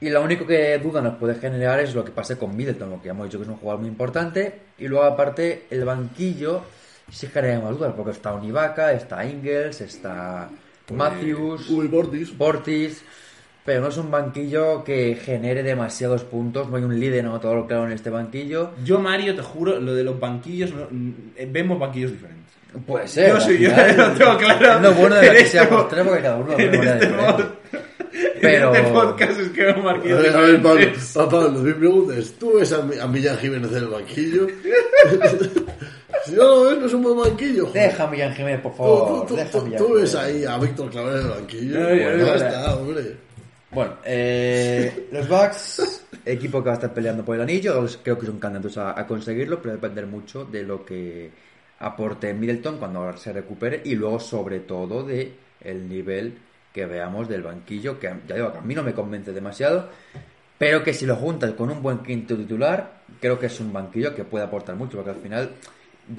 Y lo único que duda nos puede generar es lo que pase con Middleton, lo que ya hemos dicho que es un jugador muy importante. Y luego, aparte, el banquillo sí genera más dudas, porque está Univaca, está Ingles, está Matthews, Uy, Portis. Portis. Pero no es un banquillo que genere demasiados puntos, no hay un líder, no todo lo claro en este banquillo. Yo, Mario, te juro, lo de los banquillos, no- eh, vemos banquillos diferentes. Puede ser. Yo soy yo, lo tengo claro. Es lo bueno de la que este seamos mo- tres, porque cada uno lo en Pero- este podcast es que vemos A ver, a ver, Pablo, a Pablo, mi pregunta es, ¿tú ves a, Mi- a Millán Jiménez en el banquillo? si no lo ves, no es un buen banquillo. joder. Deja a Millán Jiménez, por favor. tú, deja tú- tú ves ahí a Víctor Claver en el banquillo. No, Pues no está, hombre. Bueno, eh, los Bucks, equipo que va a estar peleando por el anillo, creo que son candidatos a, a conseguirlo, pero va a depender mucho de lo que aporte Middleton cuando se recupere y luego sobre todo de el nivel que veamos del banquillo, que ya digo que a mí no me convence demasiado, pero que si lo juntas con un buen quinto titular, creo que es un banquillo que puede aportar mucho, porque al final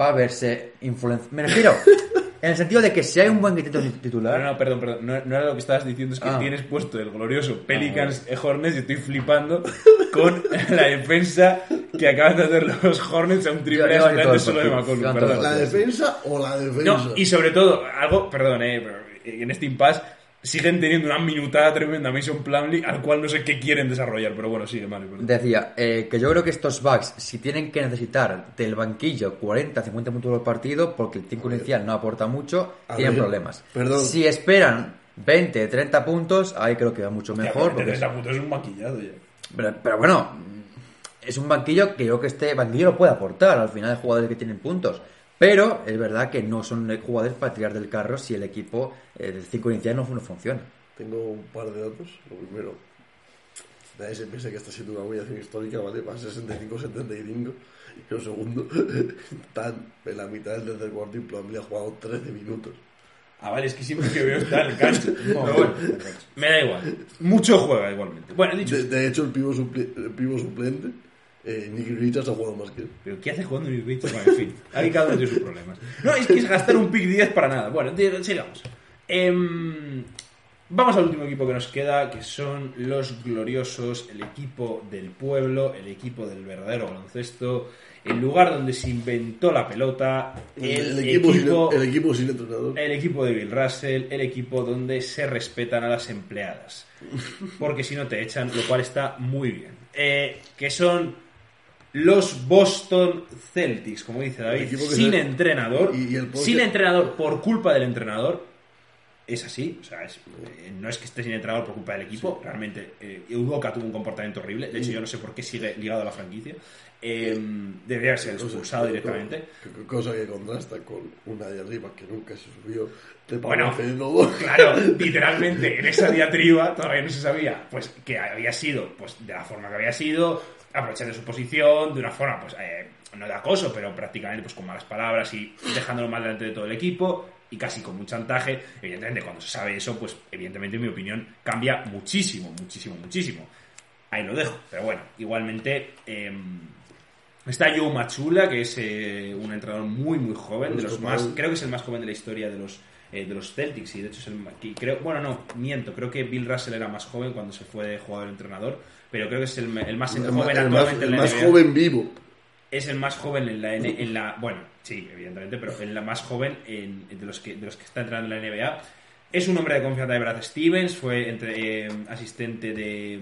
va a verse influencia. Me refiero en el sentido de que si hay un buen quinto titular, No, no, perdón, perdón. No, no era lo que estabas diciendo, es que Ah. tienes puesto el glorioso Pelicans Hornets y estoy flipando con la defensa que acaban de hacer los Hornets a un triple aspirante solo de. McCollum, ¿La defensa o la defensa? No, y sobre todo, algo, perdón, eh, pero en este impasse siguen teniendo una minutada tremenda Mason Plumlee, al cual no sé qué quieren desarrollar, pero bueno, sigue, vale. perdón. Decía eh, que yo creo que estos Bucks, si tienen que necesitar del banquillo 40, 50 minutos por partido, porque el 5 inicial no aporta mucho, A tienen ver, problemas. perdón. Si esperan 20, 30 puntos, ahí creo que va mucho mejor. porque es- Porque es un maquillado ya. pero, pero bueno, es un banquillo que yo creo que este banquillo lo puede aportar. Al final hay jugadores que tienen puntos. Pero es verdad que no son jugadores para tirar del carro si el equipo eh, del 5 inicial no, no funciona. Tengo un par de datos. Lo primero, nadie se piensa que está siendo una humillación histórica, ¿vale? Va a 65-75. Y lo segundo, tan en la mitad del tercer cuarto y ha jugado 13 minutos. Ah, vale, es que siempre que veo está en el cancho. Pero bueno, me da igual. Mucho juega igualmente. Bueno, dicho De, de hecho, el pivo, suple- el pivo suplente, eh, Nicky Richards, ha jugado más que él. ¿Pero qué hace jugando Nick Richards? Bueno, en fin, aquí cada uno tiene sus problemas. No, es que es gastar un pick 10 para nada. Bueno, sigamos. Em, vamos al último equipo que nos queda, que son los gloriosos, el equipo del pueblo, el equipo del verdadero baloncesto, el lugar donde se inventó la pelota, el, equipo, equipo, sin, el equipo sin entrenador. el equipo de Bill Russell, el equipo donde se respetan a las empleadas. Porque si no te echan, lo cual está muy bien. Eh, que son los Boston Celtics, como dice David, sin se- entrenador. y- y el sin entrenador por culpa del entrenador. Es así, o sea, es- eh, no es que esté sin entrenador por culpa del equipo, realmente eh, Udoka tuvo un comportamiento horrible, de hecho yo no sé por qué sigue ligado a la franquicia, Eh, debería ser expulsado directamente. co- Cosa que contrasta con una de arriba que nunca se subió de Bueno. Claro, literalmente en esa diatriba todavía no se sabía pues que había sido pues de la forma que había sido, aprovechando su posición, de una forma pues eh, no de acoso, pero prácticamente pues con malas palabras y dejándolo mal delante de todo el equipo y casi con un chantaje. Evidentemente cuando se sabe eso, pues evidentemente en mi opinión cambia muchísimo, muchísimo, muchísimo. ahí lo dejo. Pero bueno, igualmente em, está Joe Machula, que es eh, un entrenador muy, muy joven, de Los más, creo que es el más joven de la historia de los eh, de los Celtics y de hecho es el creo bueno no miento creo que Bill Russell era más joven cuando se fue de jugador entrenador pero creo que es el, el más El, joven el más, actualmente el en la más NBA joven vivo. es el más joven en la, en la bueno sí evidentemente pero en la más joven en- de los que de los que está entrando en la NBA es un hombre de confianza de Brad Stevens fue entre, eh, asistente de,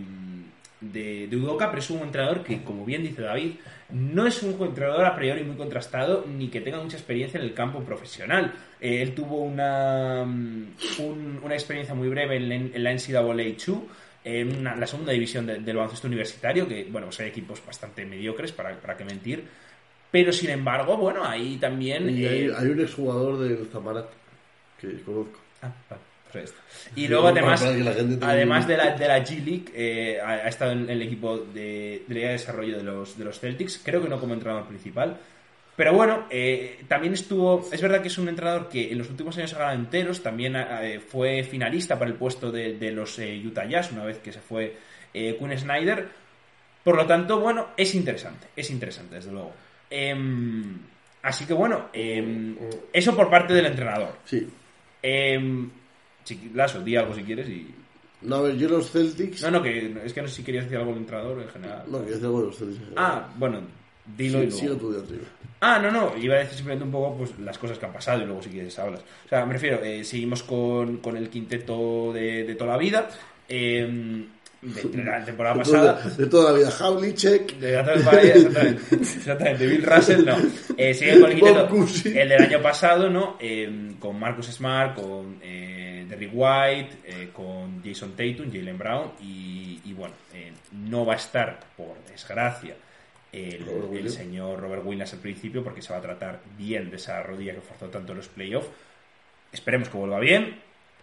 de de Udoka pero es un entrenador que como bien dice David no es un entrenador a priori muy contrastado ni que tenga mucha experiencia en el campo profesional. Eh, él tuvo una mm, un- una experiencia muy breve en, en la NCAA 2 en una- la segunda división de- del baloncesto universitario, que bueno, pues hay equipos bastante mediocres, para, para qué mentir. Pero sin embargo, bueno, ahí también. Y eh, hay, hay un exjugador del Zamarat que conozco. ah, vale, pues. Y luego, además, además de la, de la G League, eh, ha, ha estado en el equipo de, de Desarrollo de los, de los Celtics, creo que no como entrenador principal. Pero bueno, eh, también estuvo. Es verdad que es un entrenador que en los últimos años ha ganado enteros. También eh, fue finalista para el puesto de, de los eh, Utah Jazz una vez que se fue eh, Quinn Snyder. Por lo tanto, bueno, es interesante. Es interesante, desde luego. Em, así que bueno, em, eso por parte del entrenador. Sí. Em, Lasso, di algo si quieres y. No, a ver, yo los Celtics. No, no, que es que no sé si querías decir algo del entrenador en general. No, que yo tengo los Celtics. Ah, bueno, dilo y sí, luego. de. Ah, no, no, iba a decir simplemente un poco pues, las cosas que han pasado y luego si quieres hablas. O sea, me refiero, eh, seguimos con, con el quinteto de, de toda la vida. eh, de la temporada De pasada. toda, de toda la vida. Havlicek. De temporada, exactamente, exactamente, Bill Russell, no. Eh, siguen con el quinteto. El del año pasado, ¿no? Eh, con Marcus Smart, con eh, Derrick White, eh, con Jason Tatum, Jalen Brown y, y bueno, eh, no va a estar, por desgracia, el, señor Robert Williams al principio porque se va a tratar bien de esa rodilla que forzó tanto en los playoffs. Esperemos que vuelva bien,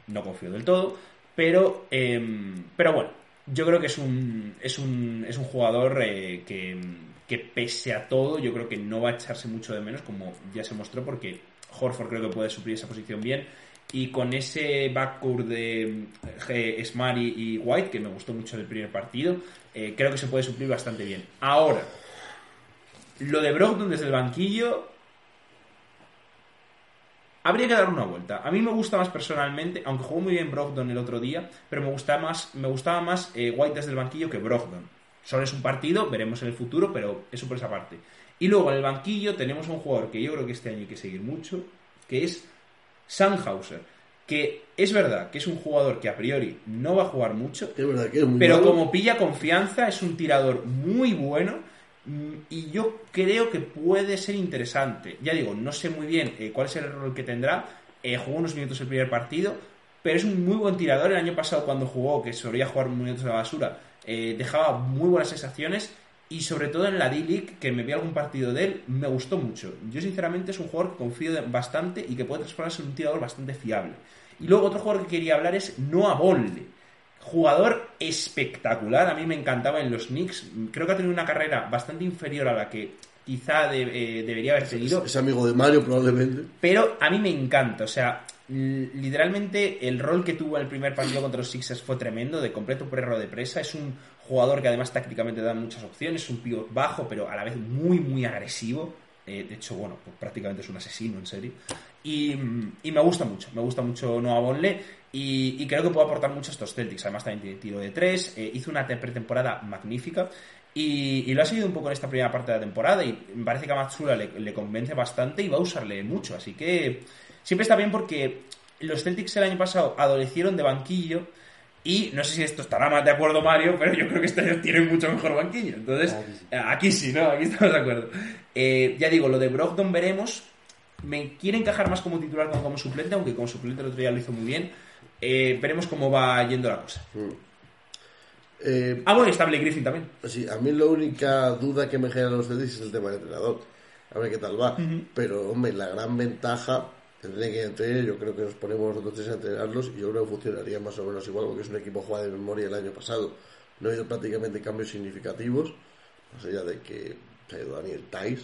no confío del todo, pero, em, pero bueno, yo creo que es un, es un, es un jugador eh, que, que pese a todo, yo creo que no va a echarse mucho de menos, como ya se mostró, porque Horford creo que puede suplir esa posición bien. Y con ese backcourt de eh, Smart y, y White, que me gustó mucho en el primer partido, eh, creo que se puede suplir bastante bien. Ahora, lo de Brogdon desde el banquillo. Habría que dar una vuelta. A mí me gusta más personalmente, aunque jugó muy bien Brogdon el otro día, pero me gustaba más, me gustaba más eh, White desde el banquillo que Brogdon. Solo es un partido, veremos en el futuro, pero eso por esa parte. Y luego en el banquillo tenemos un jugador que yo creo que este año hay que seguir mucho, que es Sandhauser. Que es verdad que es un jugador que a priori no va a jugar mucho, Es verdad que es muy pero malo. como pilla confianza, es un tirador muy bueno y yo creo que puede ser interesante. Ya digo, no sé muy bien eh, cuál es el rol que tendrá. Eh, jugó unos minutos el primer partido, pero es un muy buen tirador. El año pasado cuando jugó, que solía jugar minutos a la basura, eh, dejaba muy buenas sensaciones y sobre todo en la D-League, que me vi algún partido de él, me gustó mucho. Yo sinceramente es un jugador que confío bastante y que puede transformarse en un tirador bastante fiable. Y luego otro jugador que quería hablar es Noah Bonley. Jugador espectacular, a mí me encantaba en los Knicks. Creo que ha tenido una carrera bastante inferior a la que quizá de- eh, debería haber tenido. Es amigo de Mario, probablemente. Pero a mí me encanta, o sea, literalmente el rol que tuvo en el primer partido contra los Sixers fue tremendo, de completo perro de presa. Es un jugador que además tácticamente da muchas opciones, es un pivot bajo, pero a la vez muy, muy agresivo. Eh, de hecho, bueno, pues prácticamente es un asesino en serio. Y, me gusta mucho, me gusta mucho Noah Bonle y, creo que puede aportar mucho a estos Celtics. Además, también tiene tiro de tres, eh, hizo una te- pretemporada magnífica. Y, y lo ha seguido un poco en esta primera parte de la temporada y me parece que a Matsura le, le convence bastante y va a usarle mucho. Así que siempre está bien porque los Celtics el año pasado adolecieron de banquillo y no sé si esto estará más de acuerdo Mario, pero yo creo que este año tienen mucho mejor banquillo. Entonces, Aquí sí. eh, ¿no? Aquí estamos de acuerdo. Eh, ya digo, lo de Brogdon veremos. Me quiere encajar más como titular que como suplente, aunque como suplente el otro día lo hizo muy bien. Eh, veremos cómo va yendo la cosa. Eh, Ah, bueno, y está Blake Griffin también. sí, a mí la única duda que me generan los Celtics es el tema del entrenador. A ver qué tal va. Pero, hombre, la gran ventaja tendría que entrenar. Yo creo que nos ponemos nosotros tres a entrenarlos y yo creo que funcionaría más o menos igual porque es un equipo jugado de memoria el año pasado. No ha habido prácticamente cambios significativos, más allá de que se ha ido Daniel Tais.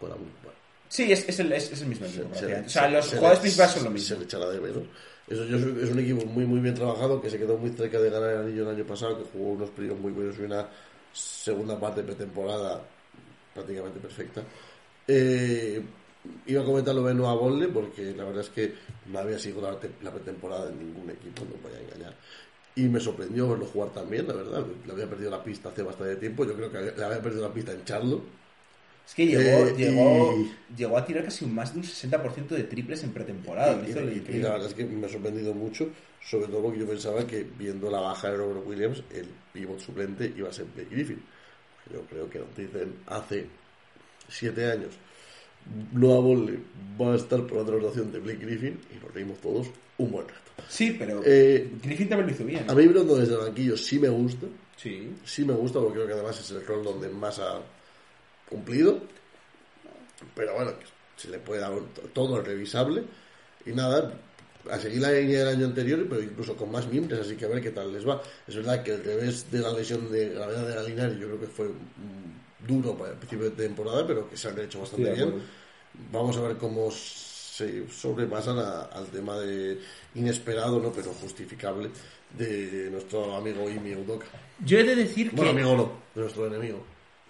Bueno, bueno, Sí, es, es el, es, es el mismo equipo. Se- se- o sea, los se- jugadores se- principales son lo Se mismo. le echará de menos. Eso, yo- es un equipo muy muy bien trabajado que se quedó muy cerca de ganar el anillo el año pasado, que jugó unos periodos muy buenos y una segunda parte de pretemporada prácticamente perfecta. Eh, iba a comentar lo de Noah Bolle porque la verdad es que no había sido la, la pretemporada en ningún equipo, no voy a engañar. Y me sorprendió verlo jugar también, la verdad. Le había perdido la pista hace bastante tiempo. Yo creo que le había perdido la pista en Charlo. Es que llegó, Eh, llegó, y- llegó a tirar casi un más de un 60% de triples en pretemporada. Y, y- y la verdad es que me ha sorprendido mucho, sobre todo porque yo pensaba que viendo la baja de Robert Williams, el pivot suplente iba a ser Blake Griffin. Yo creo que nos dicen hace siete años, Noah Bolle va a estar por otra rotación de Blake Griffin y nos reímos todos un buen rato. Sí, pero Eh, Griffin también lo hizo bien. a mí Brandon desde el banquillo sí me gusta, Sí. sí me gusta porque creo que además es el rol donde más ha cumplido. Pero bueno, se le puede dar todo revisable. Y nada, a seguir la línea del año anterior, pero incluso con más miembros, así que a ver qué tal les va. Es verdad que el revés de la lesión de gravedad de Galinari yo creo que fue duro para el principio de temporada, pero que se han hecho bastante bien. Vamos a ver cómo se sobrepasan a- al tema de inesperado, no pero justificable, de nuestro amigo Imi Udoka. Yo he de decir Bueno, que. amigo no, de nuestro enemigo.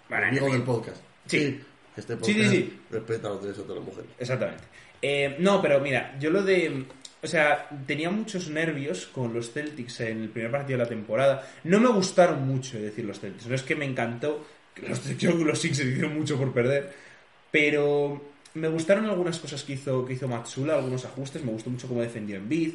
Bueno, enemigo enemigo. del podcast. Sí. Este Sí, podcast sí, sí. respeta los derechos de las mujeres. Exactamente. Eh, no, pero mira, yo lo de. O sea, tenía muchos nervios con los Celtics en el primer partido de la temporada. No me gustaron mucho, es decir, los Celtics. No es que me encantó. Los, creo que los Sixers hicieron mucho por perder. Pero me gustaron algunas cosas que hizo, que hizo Matsula, algunos ajustes. Me gustó mucho cómo defendió en Bid.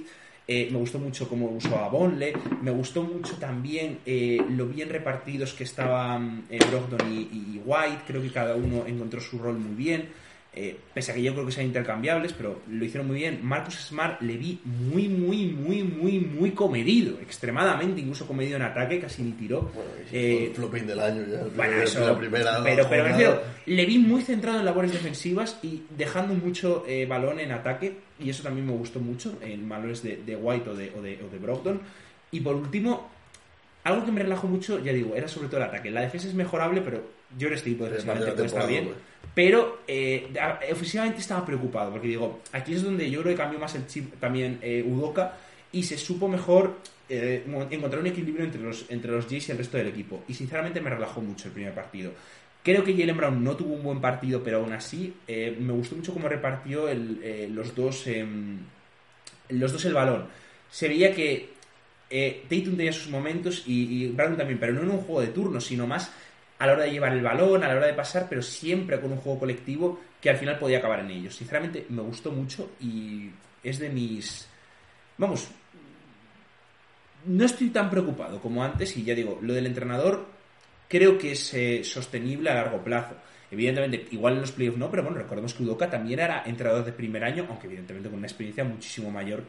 me gustó mucho cómo usó a Bonle. Me gustó mucho también eh, lo bien repartidos que estaban eh, Brogdon y White. Creo que cada uno encontró su rol muy bien. Eh, pese a que yo creo que sean intercambiables, pero lo hicieron muy bien. Marcus Smart le vi muy, muy, muy, muy, muy comedido. Extremadamente, incluso comedido en ataque, casi ni tiró. Bueno, Eh, el flopping del año ya. el bueno, primer- eso, la primera pero, pero me refiero, le vi muy centrado en labores defensivas y dejando mucho eh, balón en ataque, y eso también me gustó mucho, en valores de, de White o de, o, de, o de Brogdon. Y por último, algo que me relajó mucho, ya digo, era sobre todo el ataque. La defensa es mejorable, pero yo en este tipo Es defensivamente parte de puede estar bien. Pero eh, ofensivamente estaba preocupado, porque digo, aquí es donde yo creo que cambió más el chip también eh, Udoka y se supo mejor eh, encontrar un equilibrio entre los, entre los Jays y el resto del equipo. Y sinceramente me relajó mucho el primer partido. Creo que Jalen Brown no tuvo un buen partido, pero aún así eh, me gustó mucho cómo repartió el, eh, los, dos, em, los dos el balón. Se veía que eh, Tatum tenía sus momentos y, y Brown también, pero no en un juego de turnos, sino más a la hora de llevar el balón, a la hora de pasar, pero siempre con un juego colectivo que al final podía acabar en ellos. Sinceramente, me gustó mucho y es de mis... Vamos, no estoy tan preocupado como antes y ya digo, lo del entrenador creo que es eh, sostenible a largo plazo. Evidentemente, igual en los playoffs no, pero bueno, recordemos que Udoka también era entrenador de primer año, aunque evidentemente con una experiencia muchísimo mayor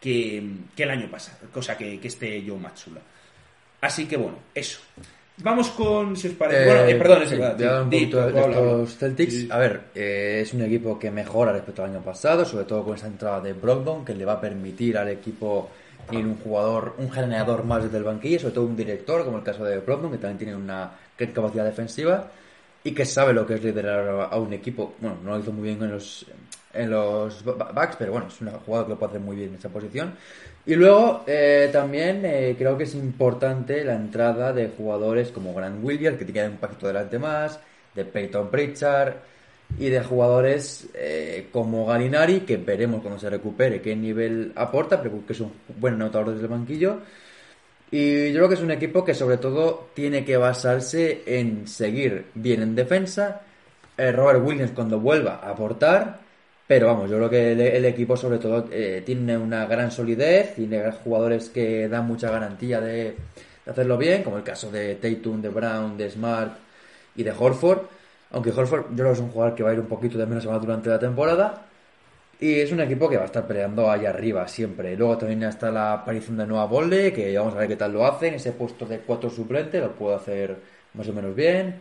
que, que el año pasado, cosa que, que este Joe Matsula. Así que bueno, eso. Vamos con, si os parece... bueno, eh, perdón, es verdad. un de habla, estos Celtics. Sí. A ver, eh, es un equipo que mejora respecto al año pasado, sobre todo con esa entrada de Brogdon, que le va a permitir al equipo ir un jugador, un generador más desde el banquillo, sobre todo un director, como el caso de Brogdon, que también tiene una gran capacidad defensiva y que sabe lo que es liderar a un equipo. Bueno, no lo hizo muy bien en los en los backs, pero bueno, es una jugada que lo puede hacer muy bien en esa posición. Y luego eh, también eh, creo que es importante la entrada de jugadores como Grant Williams, que queda un poquito delante más, de Peyton Pritchard y de jugadores eh, como Galinari, que veremos cuando se recupere qué nivel aporta, pero que es un buen anotador desde el banquillo. Y yo creo que es un equipo que sobre todo tiene que basarse en seguir bien en defensa, Robert Williams cuando vuelva a aportar, pero vamos, yo creo que el, equipo sobre todo eh, tiene una gran solidez, tiene jugadores que dan mucha garantía de, hacerlo bien, como el caso de Tatum, de Brown, de Smart y de Horford, aunque Horford yo creo que es un jugador que va a ir un poquito de menos a más durante la temporada, y es un equipo que va a estar peleando ahí arriba siempre. Luego también está la aparición de Noah Bolle, que vamos a ver qué tal lo hace. En ese puesto de cuatro suplente lo puede hacer más o menos bien.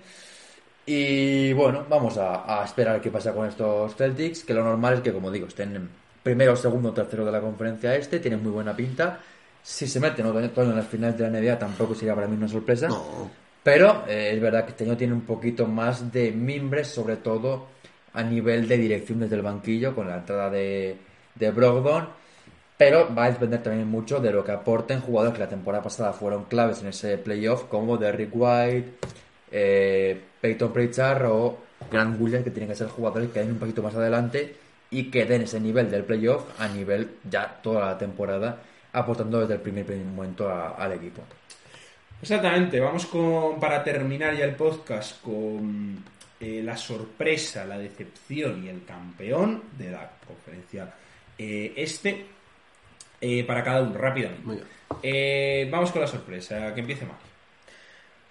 Y bueno, vamos a, a esperar qué pasa con estos Celtics, que lo normal es que, como digo, estén en primero, segundo, tercero de la conferencia este, tienen muy buena pinta. Si se meten vez en las finales de la NBA tampoco sería para mí una sorpresa. No, Pero eh, es verdad que este año tiene un poquito más de mimbres, sobre todo a nivel de dirección desde el banquillo con la entrada de, de Brogdon, pero va a depender también mucho de lo que aporten jugadores que la temporada pasada fueron claves en ese playoff, como Derrick White, eh, Peyton Pritchard o Grant Williams, que tienen que ser jugadores que den un poquito más adelante y que den ese nivel del playoff a nivel ya toda la temporada, aportando desde el primer, primer momento a- al equipo. Exactamente, vamos con, para terminar ya el podcast con eh, la sorpresa, la decepción y el campeón de la conferencia eh, este eh, para cada uno, rápidamente. Eh, vamos con la sorpresa, que empiece mal.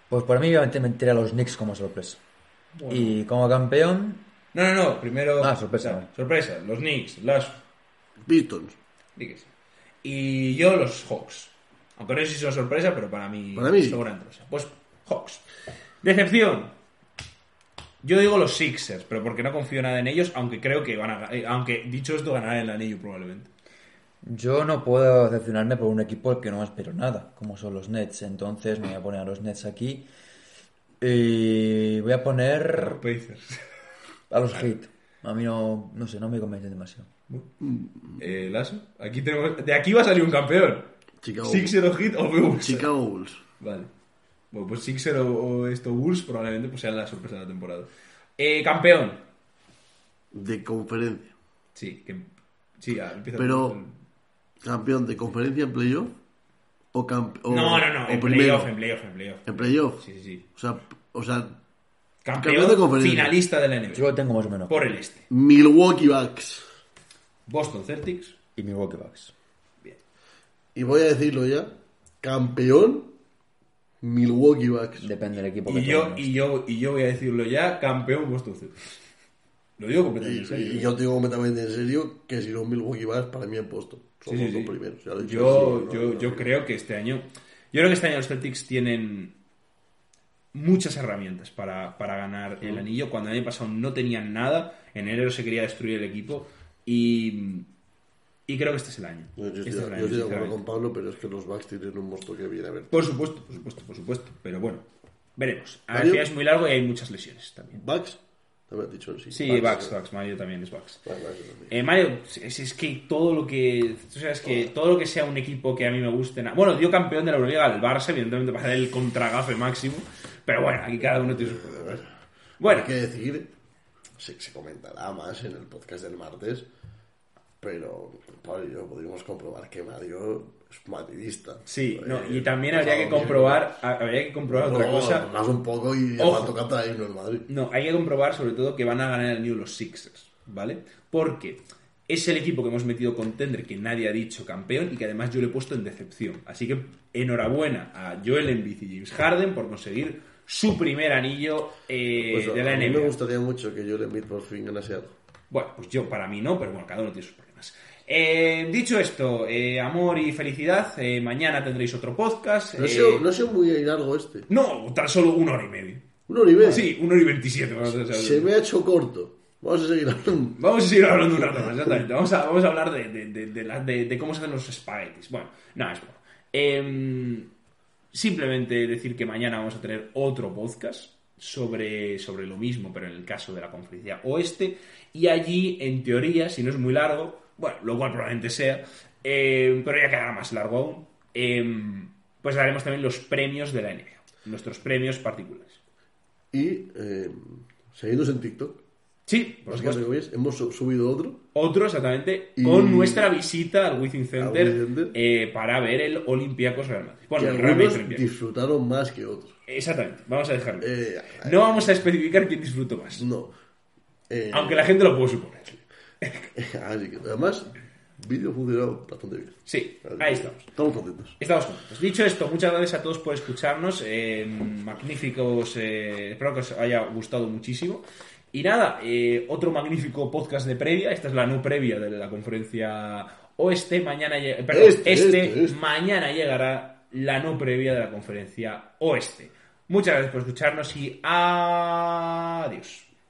Pues para mí, obviamente, meter a los Knicks como sorpresa. Bueno. Y como campeón, No, no, no, primero... Ah, sorpresa. o sea, sorpresa, los Knicks, las... Pistons. sí. Y yo los Hawks. Aunque no sé si son sorpresa, pero para mí... Para mí sí. son gran cosa. Pues Hawks. Decepción. Yo digo los Sixers, pero porque no confío nada en ellos, aunque creo que van a... eh, Aunque, dicho esto, ganarán el anillo probablemente. Yo no puedo decepcionarme por un equipo al que no espero nada, como son los Nets. Entonces me voy a poner a los Nets aquí. Y voy a poner Pacers. a los Heat. A mí no, no sé, no me convencen demasiado. Eh, Lasso, aquí tenemos... De aquí va a salir un campeón. Chicago. Sixer Heat o Bulls. Chicago Bulls. Vale. Bueno, pues Sixer o, o esto Bulls probablemente pues sean la sorpresa de la temporada. Eh, campeón. De conferencia. Sí, que... Sí, ah, empieza Pero- con- Campeón de conferencia en playoff. O, o No, no, no, o en playoff, en playoff, en playoff. En playoff. Sí, sí, sí. O sea, o sea, Campeón, Campeón de conferencia. finalista de la NBA. Yo lo tengo más o menos. Por el este. Milwaukee Bucks. Boston Celtics. Y Milwaukee Bucks. Bien. Y voy a decirlo ya. Campeón. Milwaukee Bucks. Depende del equipo que Y yo, y, yo, y yo voy a decirlo ya, campeón Boston Celtics. Lo digo Y, completamente en serio. y yo te digo completamente en serio que si no Milwaukee Bucks para mí en puesto. Sí, Somos sí, los sí. primeros. Yo, así, yo, yo creo que este año. Yo creo que este año los Celtics tienen muchas herramientas para, para ganar el anillo. Cuando el año pasado no tenían nada, en enero se quería destruir el equipo. Y, y creo que este es el año. Yo, yo Este estoy, es el yo año, estoy de acuerdo con Pablo, pero es que los Bucks tienen un monstruo que viene a ver. Por supuesto, por supuesto, por supuesto. Pero bueno, veremos. Mario. final es muy largo y hay muchas lesiones también. Bucks, has dicho sí. Sí, eh. Bucks. Mario también es. Bucks, Bucks también. Eh, Mario, es, es que todo lo que. Tú sabes que todo lo que sea un equipo que a mí me guste. Bueno, dio campeón de la Euroliga al Barça, evidentemente para el contragafe máximo. Pero bueno, aquí cada uno tiene sus problemas. Bueno, Hay que decir, se, se comentará más en el podcast del martes, pero Pablo y yo podríamos comprobar que Mario es madridista. sí, no, Eh, y también pues habría que comprobar, habría que comprobar otra cosa. Más un poco y Ojo. va a tocar traernos el Madrid. No, hay que comprobar sobre todo que van a ganar el anillo los Sixers, ¿vale? Porque es el equipo que hemos metido contender que nadie ha dicho campeón y que además yo le he puesto en decepción. Así que enhorabuena a Joel Embiid y James Harden por conseguir su primer anillo eh, Pues de la a mí me NBA. gustaría mucho que Joel Embiid por fin ganase algo. Bueno, pues yo para mí no, pero bueno, cada uno tiene sus problemas. Eh, dicho esto, eh, amor y felicidad, eh, mañana tendréis otro podcast. No, ha sido, no ha sido muy largo este. no, tan solo una hora y media. Un hora y media. Sí, una hora y veintisiete. Se me ha hecho corto. Vamos a seguir hablando. Vamos a seguir hablando un rato más, exactamente. Vamos a, vamos a hablar de, de, de, de la- de- de cómo se hacen los espaguetis. Bueno, nada, es bueno. Em, simplemente decir que mañana vamos a tener otro podcast sobre, sobre lo mismo, pero en el caso de la conferencia oeste. Y allí, en teoría, si no es muy largo, bueno, lo cual probablemente sea, em, pero ya quedará más largo aún, em, pues daremos también los premios de la NBA. Nuestros premios particulares. Y eh, seguidnos en TikTok. Sí, por supuesto. Hemos su- subido otro. Otro, exactamente, Y- con nuestra visita al Wizzing Center, eh, para ver el Olympiacos Real Madrid. que Bueno, el Real algunos disfrutaron más que otros. Exactamente, vamos a dejarlo. Eh, no vamos a especificar quién disfrutó más, No. Eh, aunque la gente lo puede suponer. Así que además, vídeo funcionó bastante bien. Sí, ahí estamos. Estamos contentos. Estamos contentos. Dicho esto, muchas gracias a todos por escucharnos. eh, magníficos. eh, espero que os haya gustado muchísimo. Y nada, eh, otro magnífico podcast de previa. Esta es la no previa de la conferencia oeste. Mañana, perdón, Este, este, este, este. mañana llegará la no previa de la conferencia oeste. Muchas gracias por escucharnos y adiós.